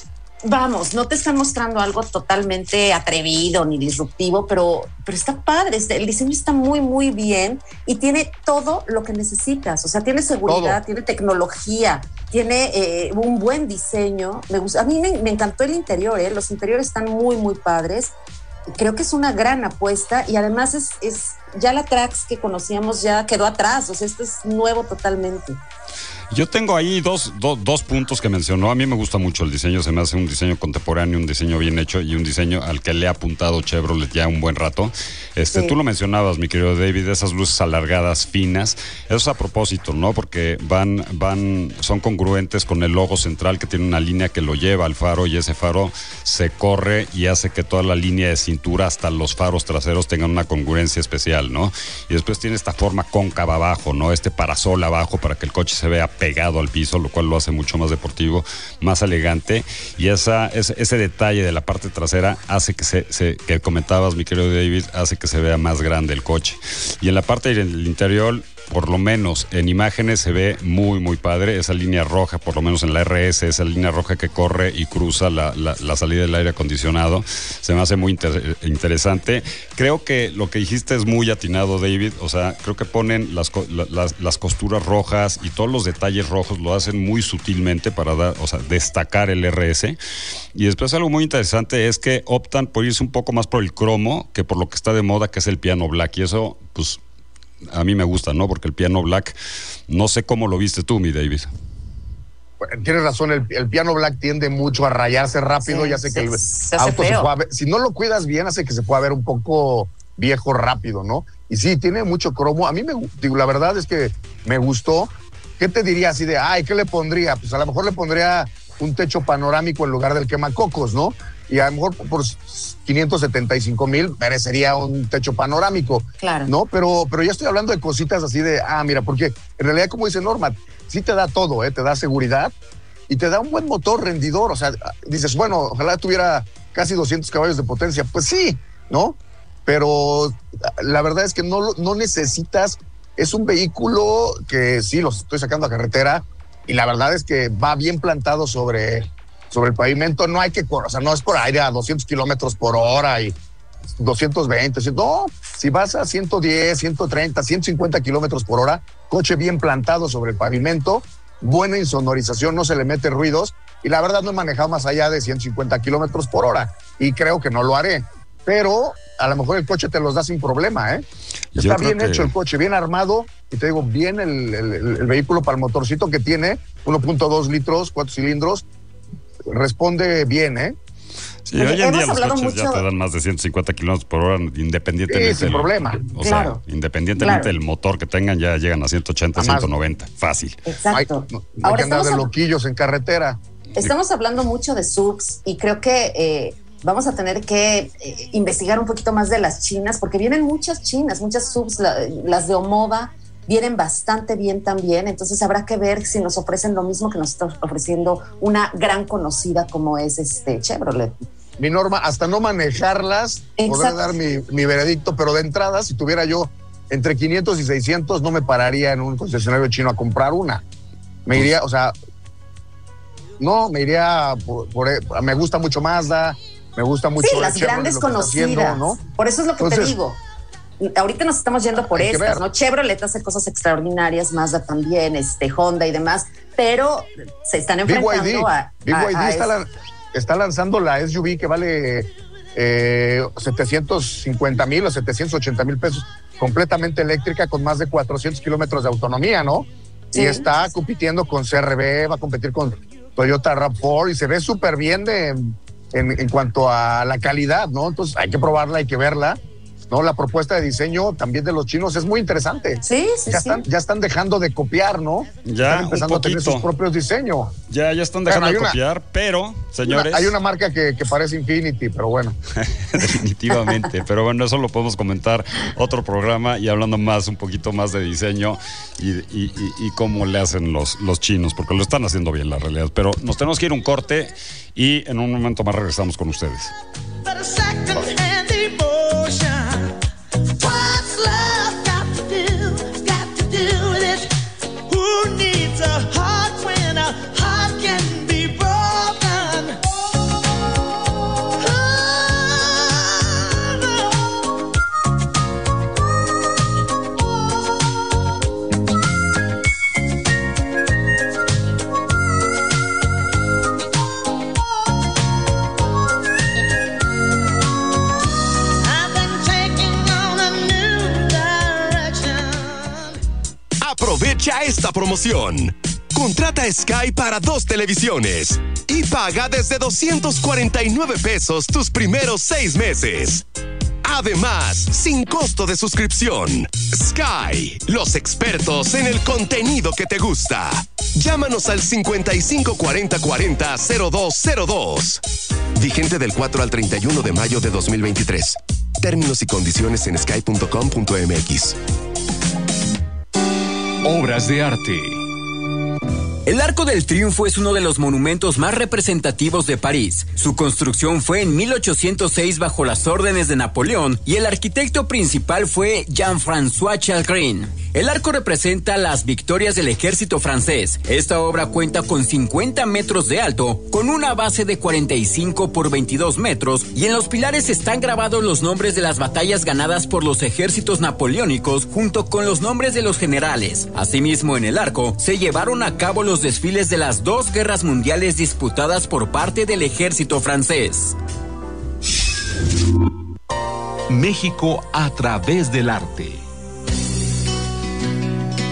vamos, no te están mostrando algo totalmente atrevido ni disruptivo, pero, pero está padre, este, el diseño está muy, muy bien y tiene todo lo que necesitas, o sea, tiene seguridad, Todo. tiene tecnología, tiene eh, un buen diseño. Me gusta, a mí me, me encantó el interior, ¿eh? los interiores están muy, muy padres. Creo que es una gran apuesta y además es, es ya la Trax que conocíamos ya quedó atrás, o sea, esto es nuevo totalmente. Yo tengo ahí dos, do- dos puntos que mencionó. A mí me gusta mucho el diseño, se me hace un diseño contemporáneo, un diseño bien hecho y un diseño al que le ha apuntado Chevrolet ya un buen rato. Este, Sí. Tú lo mencionabas, mi querido David, esas luces alargadas, finas. Eso es a propósito, ¿no? Porque van, van, son congruentes con el logo central que tiene una línea que lo lleva al faro y ese faro se corre y hace que toda la línea de cintura hasta los faros traseros tengan una congruencia especial, ¿no? Y después tiene esta forma cóncava abajo, ¿no? Este parasol abajo para que el coche se vea pegado al piso, lo cual lo hace mucho más deportivo, más elegante. Y esa, ese, ese detalle de la parte trasera hace que se, se- que comentabas, mi querido David, hace que se vea más grande el coche. Y en la parte del interior, por lo menos en imágenes se ve muy, muy padre. Esa línea roja, por lo menos en la RS, esa línea roja que corre y cruza la, la- salida del aire acondicionado, se me hace muy inter- interesante. Creo que lo que dijiste es muy atinado, David. O sea, creo que ponen las, las, las costuras rojas y todos los detalles rojos lo hacen muy sutilmente para dar, o sea, destacar el RS. Y después algo muy interesante es que optan por irse un poco más por el cromo que por lo que está de moda, que es el piano black. Y eso, pues, a mí me gusta, ¿no? Porque el piano black, no sé cómo lo viste tú, mi David. Tienes razón, el, el piano black tiende mucho a rayarse rápido Sí, y hace se- que el se hace auto se pueda ver. Si no lo cuidas bien, hace que se pueda ver un poco viejo rápido, ¿no? Y sí, tiene mucho cromo. A mí me digo, la verdad es que me gustó. ¿Qué te diría así de, ay, qué le pondría? Pues a lo mejor le pondría un techo panorámico en lugar del quemacocos, ¿no? Y a lo mejor por 575 mil merecería un techo panorámico. Claro. ¿No? Pero, pero ya estoy hablando de cositas así de, ah, mira, porque en realidad, como dice Norma, sí te da todo, ¿eh? Te da seguridad y te da un buen motor rendidor. O sea, dices, bueno, ojalá tuviera casi 200 caballos de potencia. Pues sí, ¿no? Pero la verdad es que no, no necesitas, es un vehículo que sí, los estoy sacando a carretera y la verdad es que va bien plantado sobre, sobre el pavimento. No hay que correr, o sea, no es por aire a 200 kilómetros por hora y 220, 100, no, si vas a 110, 130, 150 kilómetros por hora, coche bien plantado sobre el pavimento, buena insonorización, no se le mete ruidos, y la verdad no he manejado más allá de 150 kilómetros por hora, y creo que no lo haré, pero a lo mejor el coche te los da sin problema, ¿eh? Está bien que- hecho el coche, bien armado, y te digo, bien el, el- el- el vehículo para el motorcito que tiene, 1.2 litros, 4 cilindros, responde bien, ¿eh? Sí, hoy en día los coches ya mucho- te dan más de 150 kilómetros por hora independientemente. Sí, sin del- problema. O Claro. sea, independientemente Claro. del motor que tengan, ya llegan a 180, Además- 190. Fácil. Exacto. No hay Ahora que andar de loquillos en carretera. Estamos hablando mucho de subs y creo que eh, vamos a tener que eh, investigar un poquito más de las chinas, porque vienen muchas chinas, muchas subs, la- las de Omoda vienen bastante bien también, entonces habrá que ver si nos ofrecen lo mismo que nos está ofreciendo una gran conocida como es este Chevrolet. Mi norma, hasta no manejarlas, podré Exacto. dar mi, mi veredicto, pero de entrada, si tuviera yo entre 500 y 600, no me pararía en un concesionario chino a comprar una. Me iría, o sea, no, me iría por, por- me gusta mucho Mazda, me gusta mucho Sí, las Chevrolet, grandes conocidas. haciendo, ¿no? Por eso es lo que te digo. Ahorita nos estamos yendo por Hay que estas. ¿no? Chevrolet hace cosas extraordinarias, Mazda también, este, Honda y demás, pero se están BYD, enfrentando a, BYD a- a está, es- lan- está lanzando la SUV que vale eh, 750 mil o 780 mil pesos, completamente eléctrica con más de 400 kilómetros de autonomía, ¿no? Sí. Y está compitiendo con CRB, va a competir con Toyota RAV4 y se ve súper bien de, en, en cuanto a la calidad, ¿no? Entonces hay que probarla, hay que verla. ¿No? La propuesta de diseño también de los chinos es muy interesante. Sí, sí, ya sí. Están, ya están dejando de copiar, ¿no? Ya, están un empezando a tener sus propios diseños. Ya, ya están dejando Bueno, de una- copiar, pero, señores. Una- hay una marca que, que parece Infinity, pero bueno. [LAUGHS] Definitivamente, pero bueno, eso lo podemos comentar otro programa y hablando más, un poquito más de diseño y, y- y- y cómo le hacen los, los chinos, porque lo están haciendo bien la realidad. Pero nos tenemos que ir a un corte y en un momento más regresamos con ustedes. But a second-hand emotion. Heart Esta promoción. Contrata Sky para dos televisiones y paga desde 249 pesos tus primeros seis meses. Además, sin costo de suscripción. Sky, los expertos en el contenido que te gusta. Llámanos al 55 40 40 0202. Vigente del 4 al 31 de mayo de 2023. Términos y condiciones en sky.com.mx. Obras de arte. El Arco del Triunfo es uno de los monumentos más representativos de París. Su construcción fue en 1806 bajo las órdenes de Napoleón y el arquitecto principal fue Jean-François Chalgrin. El arco representa las victorias del ejército francés. Esta obra cuenta con 50 metros de alto, con una base de 45 por 22 metros y en los pilares están grabados los nombres de las batallas ganadas por los ejércitos napoleónicos junto con los nombres de los generales. Asimismo, en el arco se llevaron a cabo los desfiles de las dos guerras mundiales disputadas por parte del ejército francés. México a través del arte.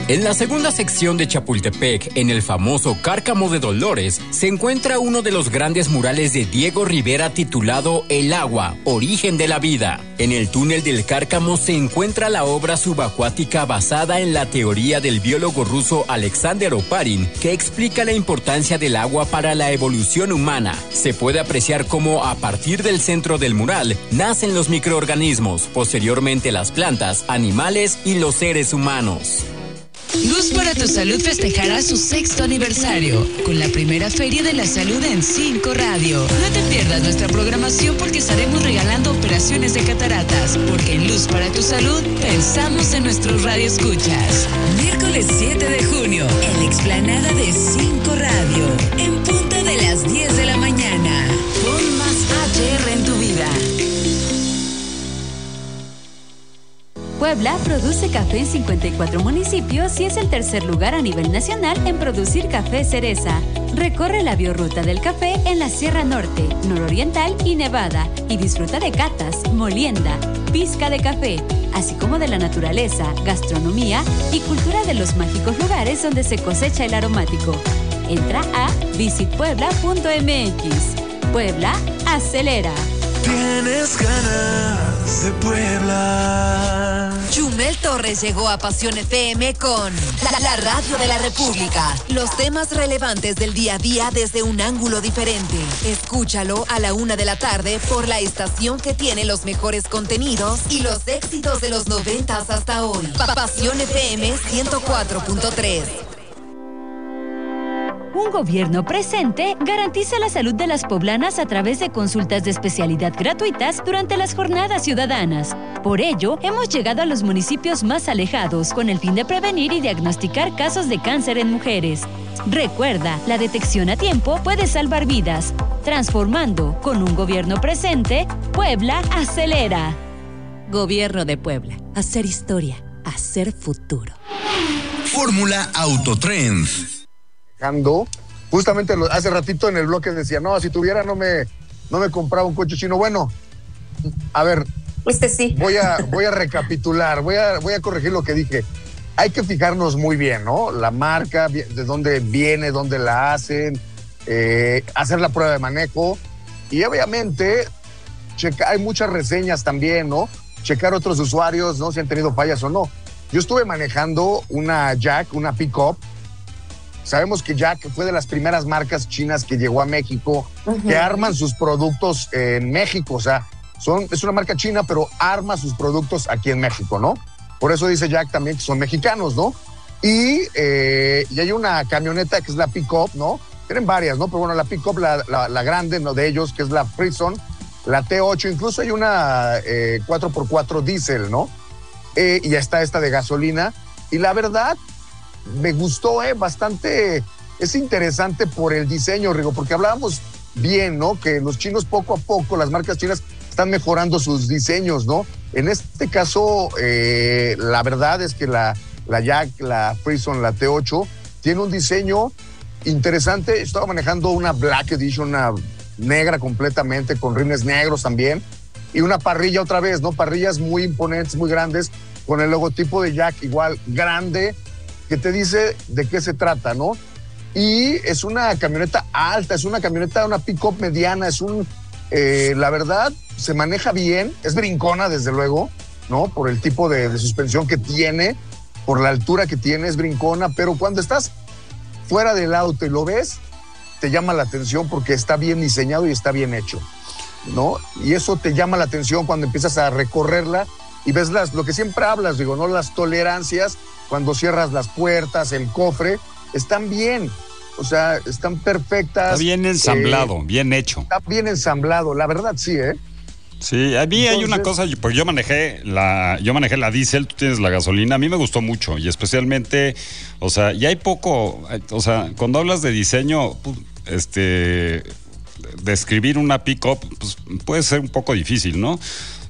En la segunda sección de Chapultepec, en el famoso Cárcamo de Dolores, se encuentra uno de los grandes murales de Diego Rivera titulado El agua, origen de la vida. En el túnel del Cárcamo se encuentra la obra subacuática basada en la teoría del biólogo ruso Alexander Oparin, que explica la importancia del agua para la evolución humana. Se puede apreciar cómo a partir del centro del mural nacen los microorganismos, posteriormente las plantas, animales y los seres humanos. Luz para tu Salud festejará su sexto aniversario con la primera Feria de la Salud en 5 Radio. No te pierdas nuestra programación porque estaremos regalando operaciones de cataratas, porque en Luz para tu Salud pensamos en nuestros radioescuchas. Miércoles 7 de junio, en la explanada de 5 Radio, en punta Puebla produce café en 54 municipios y es el tercer lugar a nivel nacional en producir café cereza. Recorre la biorruta del café en la Sierra Norte, Nororiental y Nevada y disfruta de catas, molienda, pizca de café, así como de la naturaleza, gastronomía y cultura de los mágicos lugares donde se cosecha el aromático. Entra a visitpuebla.mx. Puebla acelera. Tienes ganas de Puebla. Chumel Torres llegó a Pasión FM con la, radio de la República. Los temas relevantes del día a día desde un ángulo diferente. Escúchalo a la una de la tarde por la estación que tiene los mejores contenidos y los éxitos de los noventas hasta hoy. Pa- Pasión FM 104.3. Un gobierno presente garantiza la salud de las poblanas a través de consultas de especialidad gratuitas durante las jornadas ciudadanas. Por ello, hemos llegado a los municipios más alejados con el fin de prevenir y diagnosticar casos de cáncer en mujeres. Recuerda, la detección a tiempo puede salvar vidas. Transformando con un gobierno presente, Puebla acelera. Gobierno de Puebla. Hacer historia. Hacer futuro. Fórmula Autotrend. Justamente hace ratito en el bloque decía, no, si tuviera no me, no me compraba un coche chino. Bueno, a ver, Este sí. voy a, [LAUGHS] voy a recapitular, voy a, voy a corregir lo que dije. Hay que fijarnos muy bien, ¿no? La marca, de dónde viene, dónde la hacen, eh, hacer la prueba de manejo y obviamente checa- hay muchas reseñas también, ¿no? Checar otros usuarios, ¿no? Si han tenido fallas o no. Yo estuve manejando una Jack, una pickup. Sabemos que Jack fue de las primeras marcas chinas que llegó a México, que arman sus productos en México. O sea, son, es una marca china, pero arma sus productos aquí en México, ¿no? Por eso dice Jack también que son mexicanos, ¿no? Y, eh, y hay una camioneta que es la pickup, ¿no? Tienen varias, ¿no? Pero bueno, la pickup, la, la, la grande ¿no? de ellos, que es la Frison, la T8, incluso hay una eh, 4x4 diésel, ¿no? Eh, y ya está esta de gasolina. Y la verdad, me gustó, ¿eh? Bastante, es interesante por el diseño, Rigo, porque hablábamos bien, ¿no? Que los chinos poco a poco, las marcas chinas están mejorando sus diseños, ¿no? En este caso, eh, la verdad es que la, la Jack, la Frison, la T8, tiene un diseño interesante. Estaba manejando una Black Edition, una negra completamente, con rines negros también, y una parrilla otra vez, ¿no? Parrillas muy imponentes, muy grandes, con el logotipo de Jack igual grande, que te dice de qué se trata, ¿no? Y es una camioneta alta, es una camioneta, una pick-up mediana, es un, eh, la verdad, se maneja bien, es brincona desde luego, ¿no? Por el tipo de, suspensión que tiene, por la altura que tiene, es brincona, pero cuando estás fuera del auto y lo ves, te llama la atención porque está bien diseñado y está bien hecho, ¿no? Y eso te llama la atención cuando empiezas a recorrerla y ves las, lo que siempre hablas, digo, ¿no? Las tolerancias, cuando cierras las puertas, el cofre, están bien, o sea, están perfectas. Está bien ensamblado, eh, bien hecho. está bien ensamblado, la verdad sí, ¿eh? Sí, a mí hay una cosa, pues yo manejé la, yo manejé la diésel, tú tienes la gasolina, a mí me gustó mucho y especialmente, o sea, y hay poco, o sea, cuando hablas de diseño, este, describir una pickup, pues puede ser un poco difícil, ¿no?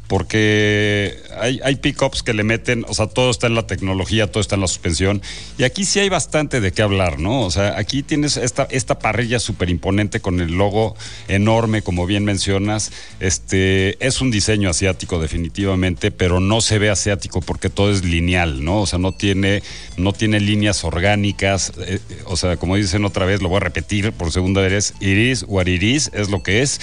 Porque hay, hay pickups que le meten, o sea, todo está en la tecnología, todo está en la suspensión. Y aquí sí hay bastante de qué hablar, ¿no? O sea, aquí tienes esta, esta parrilla súper imponente con el logo enorme, como bien mencionas. Este, es un diseño asiático definitivamente, pero no se ve asiático porque todo es lineal, ¿no? O sea, no tiene, no tiene líneas orgánicas. eh, eh, o sea, como dicen otra vez, lo voy a repetir por segunda vez, iris what it es lo que es.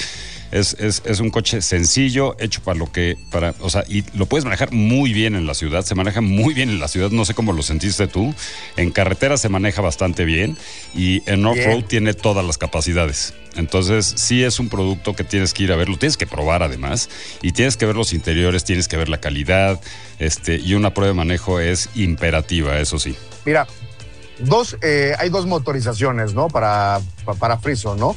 Es, es, es un coche sencillo, hecho para lo que, para, o sea, y lo puedes manejar muy bien en la ciudad, se maneja muy bien en la ciudad, no sé cómo lo sentiste tú. En carretera se maneja bastante bien y en off-road tiene todas las capacidades. Entonces, sí es un producto que tienes que ir a verlo, tienes que probar además, y tienes que ver los interiores, tienes que ver la calidad, este, y una prueba de manejo es imperativa, eso sí. Mira, dos, eh, hay dos motorizaciones, ¿no? Para, pa- para Frison, ¿no?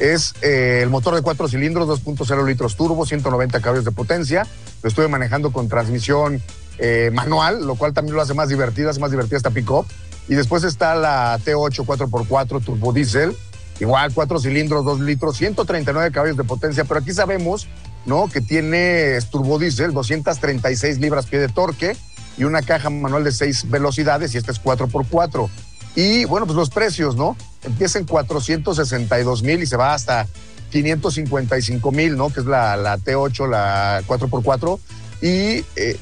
Es eh, el motor de cuatro cilindros, 2.0 litros turbo, 190 caballos de potencia. Lo estuve manejando con transmisión eh, manual, lo cual también lo hace más divertida, hace más divertida esta pick-up. Y después está la T8 4x4 turbo diesel, igual cuatro cilindros, 2 litros, 139 caballos de potencia. Pero aquí sabemos, ¿no? Que tiene es turbo diesel, 236 libras pie de torque y una caja manual de seis velocidades y esta es 4x4. Y bueno, pues los precios, ¿no? Empieza en 462 mil y se va hasta 555 mil, ¿no? Que es la, la T8, la 4x4. Y eh,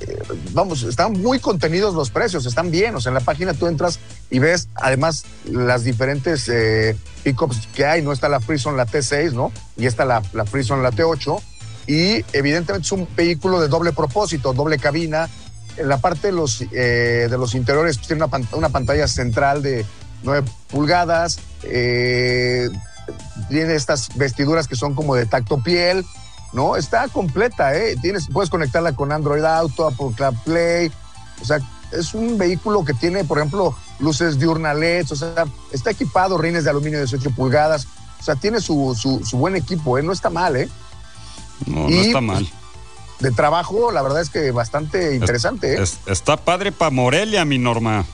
vamos, están muy contenidos los precios, están bien. O sea, en la página tú entras y ves además las diferentes eh, pickups que hay. No está la Frison, la T6, ¿no? Y está la, la la T8. Y evidentemente es un vehículo de doble propósito, doble cabina. En la parte de los, eh, de los interiores pues, tiene una, una pantalla central de 9 pulgadas. eh, tiene estas vestiduras que son como de tacto piel, ¿no? Está completa, ¿eh? Tienes, puedes conectarla con Android Auto, Apple CarPlay, o sea, es un vehículo que tiene, por ejemplo, luces diurna LEDs, o sea, está equipado, rines de aluminio de 18 pulgadas, o sea, tiene su, su, su buen equipo, ¿eh? No está mal, ¿eh? No, está mal. De trabajo, la verdad es que bastante interesante, ¿eh? Es- está padre para Morelia, mi Norma.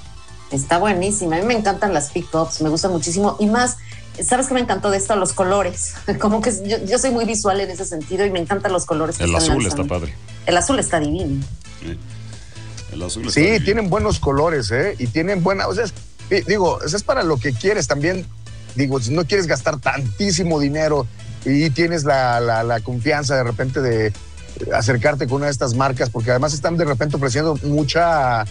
Está buenísima. A mí me encantan las pickups, me gustan muchísimo. Y más, ¿sabes qué me encantó de esto? Los colores. [LAUGHS] Como que yo, yo soy muy visual en ese sentido y me encantan los colores. que El están azul está padre. El azul está divino. El azul está Sí, divino. tienen buenos colores, ¿eh? Y tienen buena, o sea, es- digo, eso es para lo que quieres también. Digo, si no quieres gastar tantísimo dinero y tienes la, la- la confianza de repente de acercarte con una de estas marcas, porque además están de repente ofreciendo mucha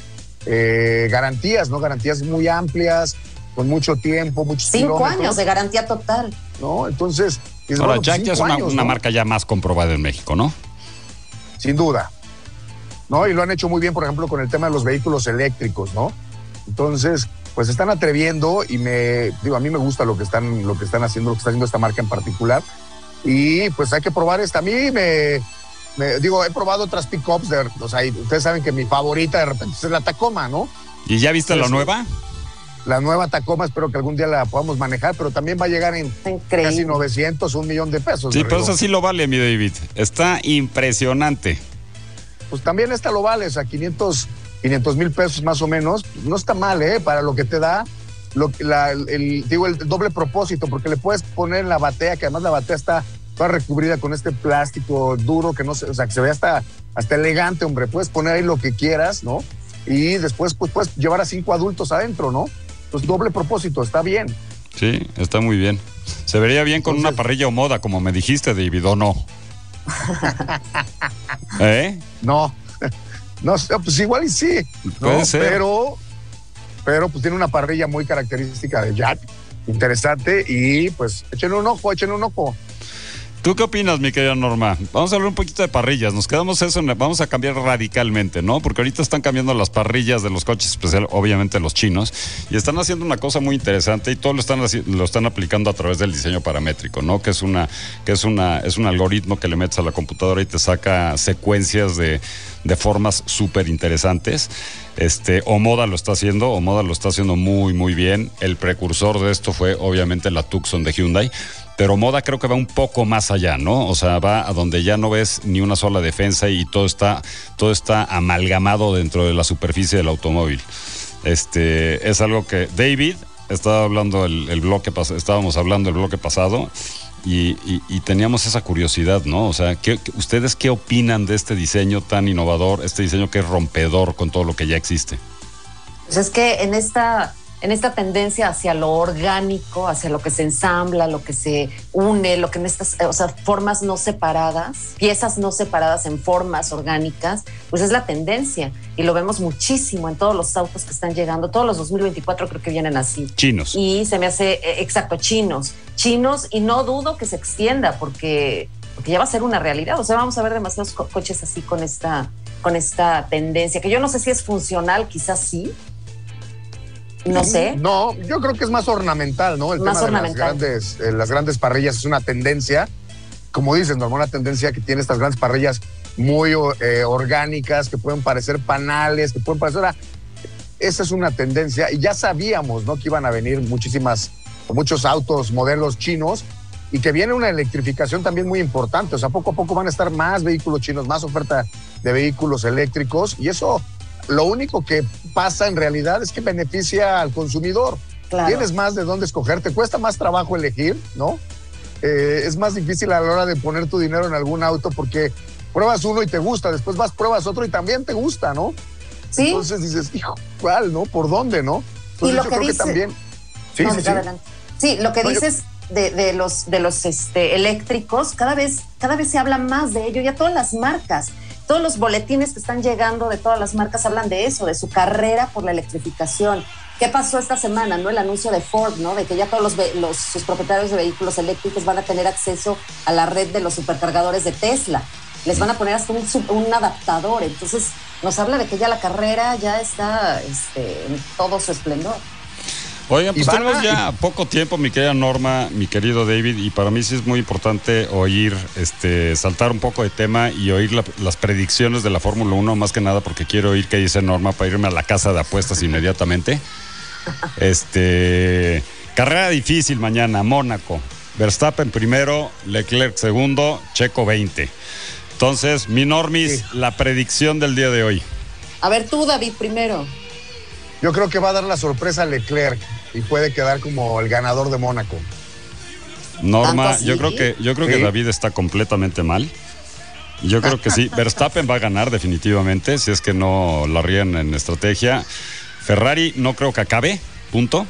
eh, garantías, ¿no? Garantías muy amplias, con mucho tiempo, muchos Cinco kilómetros, años de garantía total. ¿no? Entonces, dices, Ahora, bueno, pues, Jack ya es una, años, una ¿no? marca ya más comprobada en México, ¿no? Sin duda. ¿No? Y lo han hecho muy bien, por ejemplo, con el tema de los vehículos eléctricos, ¿no? Entonces, pues se están atreviendo y me, digo, a mí me gusta lo que están, lo que están haciendo, lo que está haciendo esta marca en particular. Y pues hay que probar esta. A mí me, me- digo, he probado otras pickups, de, o sea, ustedes saben que mi favorita de repente es la Tacoma, ¿no? ¿Y ya viste Sí, la sí. nueva? La nueva Tacoma, espero que algún día la podamos manejar, pero también va a llegar en casi 900, un millón de pesos. Sí, pero eso sí lo vale, mi David. Está impresionante. pues también esta lo vale, o sea, 500 mil pesos más o menos, no está mal, ¿eh? Para lo que te da, lo, la- el, digo, el doble propósito, porque le puedes poner en la batea, que además la batea está toda recubrida con este plástico duro, que no se, o sea, que se ve hasta, hasta elegante, hombre, puedes poner ahí lo que quieras, ¿no? Y después pues, puedes llevar a cinco adultos adentro, ¿no? Pues doble propósito, está bien. Sí, está muy bien. Se vería bien con una parrilla o moda, como me dijiste, David, ¿o no? [LAUGHS] ¿Eh? [LAUGHS] No, no, pues igual y sí, ¿no? Puede ser. pero, pero pues tiene una parrilla muy característica de Jack, interesante y pues échenle un ojo, échenle un ojo. ¿Tú qué opinas, mi querida Norma? Vamos a hablar un poquito de parrillas. Nos quedamos eso, vamos a cambiar radicalmente, ¿no? Porque ahorita están cambiando las parrillas de los coches, especial, obviamente los chinos, y están haciendo una cosa muy interesante y todo lo están lo están aplicando a través del diseño paramétrico, ¿no? Que es una que es una es un algoritmo que le metes a la computadora y te saca secuencias de, de formas súper interesantes. Este, Omoda lo está haciendo, Omoda lo está haciendo muy, muy bien. El precursor de esto fue obviamente la Tucson de Hyundai, pero Moda creo que va un poco más allá, ¿no? O sea, va a donde ya no ves ni una sola defensa y todo está, todo está amalgamado dentro de la superficie del automóvil. Este, es algo que David estaba hablando el, el bloque estábamos hablando el bloque pasado y, teníamos esa curiosidad, ¿no? O sea, ¿qué- qué- ¿ustedes qué opinan de este diseño tan innovador, este diseño que es rompedor con todo lo que ya existe? Pues es que en esta, en esta tendencia hacia lo orgánico, hacia lo que se ensambla, lo que se une, lo que en estas, eh, o sea, formas no separadas, piezas no separadas en formas orgánicas, pues es la tendencia. Y lo vemos muchísimo en todos los autos que están llegando. Todos los 2024 creo que vienen así. Chinos. Y se me hace, eh, exacto, chinos. Chinos, y no dudo que se extienda porque, porque ya va a ser una realidad. O sea, vamos a ver demasiados co- coches así con esta, con esta tendencia, que yo no sé si es funcional, quizás sí. No sé. No, yo creo que es más ornamental, ¿no? El Más tema ornamental. de las grandes, eh, las grandes parrillas es una tendencia, como dices, Norma, una tendencia que tiene estas grandes parrillas muy eh, orgánicas, que pueden parecer panales, que pueden parecer... ahora, esa es una tendencia y ya sabíamos, ¿no? Que iban a venir muchísimas, muchos autos, modelos chinos y que viene una electrificación también muy importante. O sea, poco a poco van a estar más vehículos chinos, más oferta de vehículos eléctricos y eso lo único que pasa en realidad es que beneficia al consumidor. Claro. Tienes más de dónde escoger, te cuesta más trabajo elegir, ¿no? Eh, es más difícil a la hora de poner tu dinero en algún auto porque pruebas uno y te gusta, después vas, pruebas otro y también te gusta, ¿no? Sí. Entonces dices, hijo, ¿cuál, no? ¿Por dónde, no? Y Entonces lo yo que creo que también. Sí, No, sí, sí. Sí, lo que No, yo- dices de, de los, de los este, eléctricos, cada vez, cada vez se habla más de ello, ya todas las marcas, todos los boletines que están llegando de todas las marcas hablan de eso, de su carrera por la electrificación. ¿Qué pasó esta semana? ¿no? El anuncio de Ford, ¿no? De que ya todos los, los sus propietarios de vehículos eléctricos van a tener acceso a la red de los supercargadores de Tesla. Les van a poner hasta un, un adaptador. Entonces, nos habla de que ya la carrera ya está este, en todo su esplendor. Oigan, pues tenemos a- ya poco tiempo, mi querida Norma, mi querido David, y para mí sí es muy importante oír, este, saltar un poco de tema y oír la- las predicciones de la Fórmula 1, más que nada porque quiero oír qué dice Norma para irme a la casa de apuestas inmediatamente. [LAUGHS] Este, carrera difícil mañana, Mónaco. Verstappen primero, Leclerc segundo, Checo 20. Entonces, mi Normis, la predicción del día de hoy. A ver tú, David, primero. Yo creo que va a dar la sorpresa a Leclerc y puede quedar como el ganador de Mónaco. Norma, yo creo que yo creo que. David está completamente mal. Yo creo que sí. Verstappen va a ganar definitivamente, si es que no la ríen en estrategia. Ferrari no creo que acabe, punto.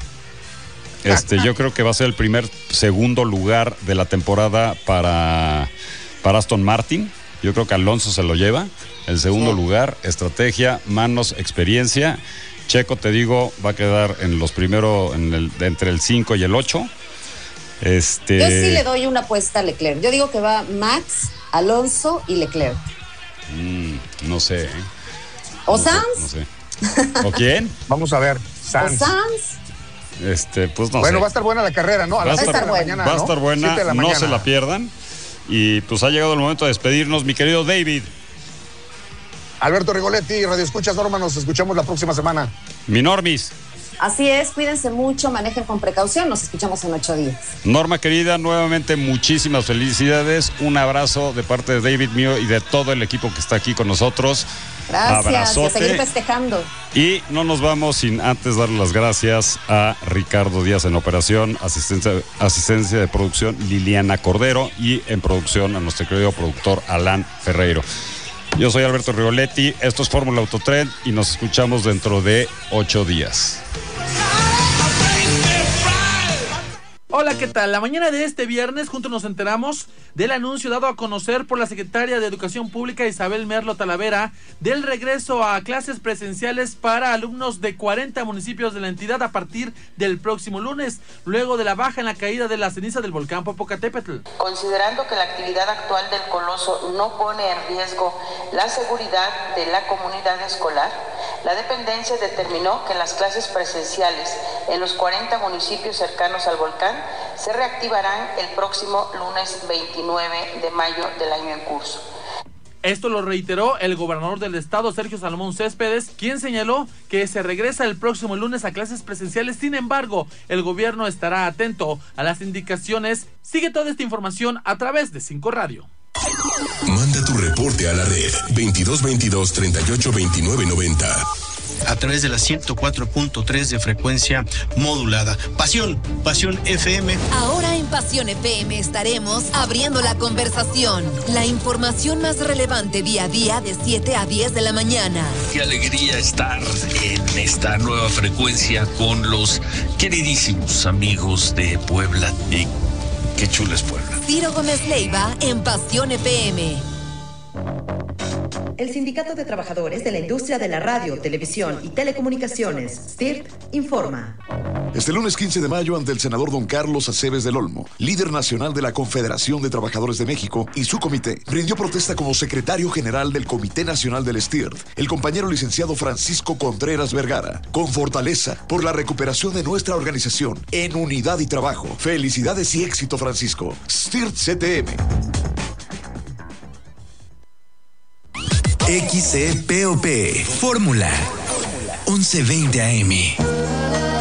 Este, yo creo que va a ser el primer segundo lugar de la temporada para, para Aston Martin. Yo creo que Alonso se lo lleva. El segundo lugar, estrategia, manos, experiencia. Checo, te digo, va a quedar en los primeros, en el, entre el 5 y el 8. Este, Yo sí le doy una apuesta a Leclerc. Yo digo que va Max, Alonso y Leclerc. Mm, no sé. ¿eh? ¿O No sé, Sanz? No sé. ¿O quién? [LAUGHS] Vamos a ver. ¿O Sanz. Sanz? Este, pues no bueno, sé. va a estar buena la carrera, ¿no? A Va a las estar, siete de la mañana. va a estar buena, la no se la pierdan. Y pues ha llegado el momento de despedirnos, mi querido David. Alberto Rigoletti, Radio Escuchas Norma, nos escuchamos la próxima semana. Mi Normis. Así es, cuídense mucho, manejen con precaución. Nos escuchamos en ocho días. Norma querida, nuevamente muchísimas felicidades. Un abrazo de parte de David mío y de todo el equipo que está aquí con nosotros. Gracias. Y a seguir festejando. Y no nos vamos sin antes darle las gracias a Ricardo Díaz en operación, asistencia, asistencia de producción Liliana Cordero y en producción a nuestro querido productor Alan Ferreiro. Yo soy Alberto Rigoletti, esto es Fórmula Autotren y nos escuchamos dentro de ocho días. Hola, ¿qué tal? La mañana de este viernes juntos nos enteramos del anuncio dado a conocer por la secretaria de Educación Pública Isabel Merlo Talavera del regreso a clases presenciales para alumnos de 40 municipios de la entidad a partir del próximo lunes, luego de la baja en la caída de la ceniza del volcán Popocatépetl. Considerando que la actividad actual del coloso no pone en riesgo la seguridad de la comunidad escolar, la dependencia determinó que las clases presenciales en los 40 municipios cercanos al volcán se reactivarán el próximo lunes 29 de mayo del año en curso. Esto lo reiteró el gobernador del estado, Sergio Salomón Céspedes, quien señaló que se regresa el próximo lunes a clases presenciales. Sin embargo, el gobierno estará atento a las indicaciones. Sigue toda esta información a través de Cinco Radio. Manda tu reporte a la red 2222 38 29 90. a través de la 104.3 de frecuencia modulada. Pasión, Pasión FM. Ahora en Pasión FM estaremos abriendo la conversación. La información más relevante día a día de 7 a 10 de la mañana. Qué alegría estar en esta nueva frecuencia con los queridísimos amigos de Puebla. Y qué chula es Puebla. Ciro Gómez Leiva en Pasión FM. El Sindicato de Trabajadores de la Industria de la Radio, Televisión y Telecomunicaciones, STIRT, informa. Este lunes 15 de mayo, ante el senador don Carlos Aceves del Olmo, líder nacional de la Confederación de Trabajadores de México y su comité, rindió protesta como secretario general del Comité Nacional del STIRT, el compañero licenciado Francisco Contreras Vergara, con fortaleza por la recuperación de nuestra organización en unidad y trabajo. Felicidades y éxito, Francisco. STIRT CTM. XCPOP. Fórmula 1120 AM.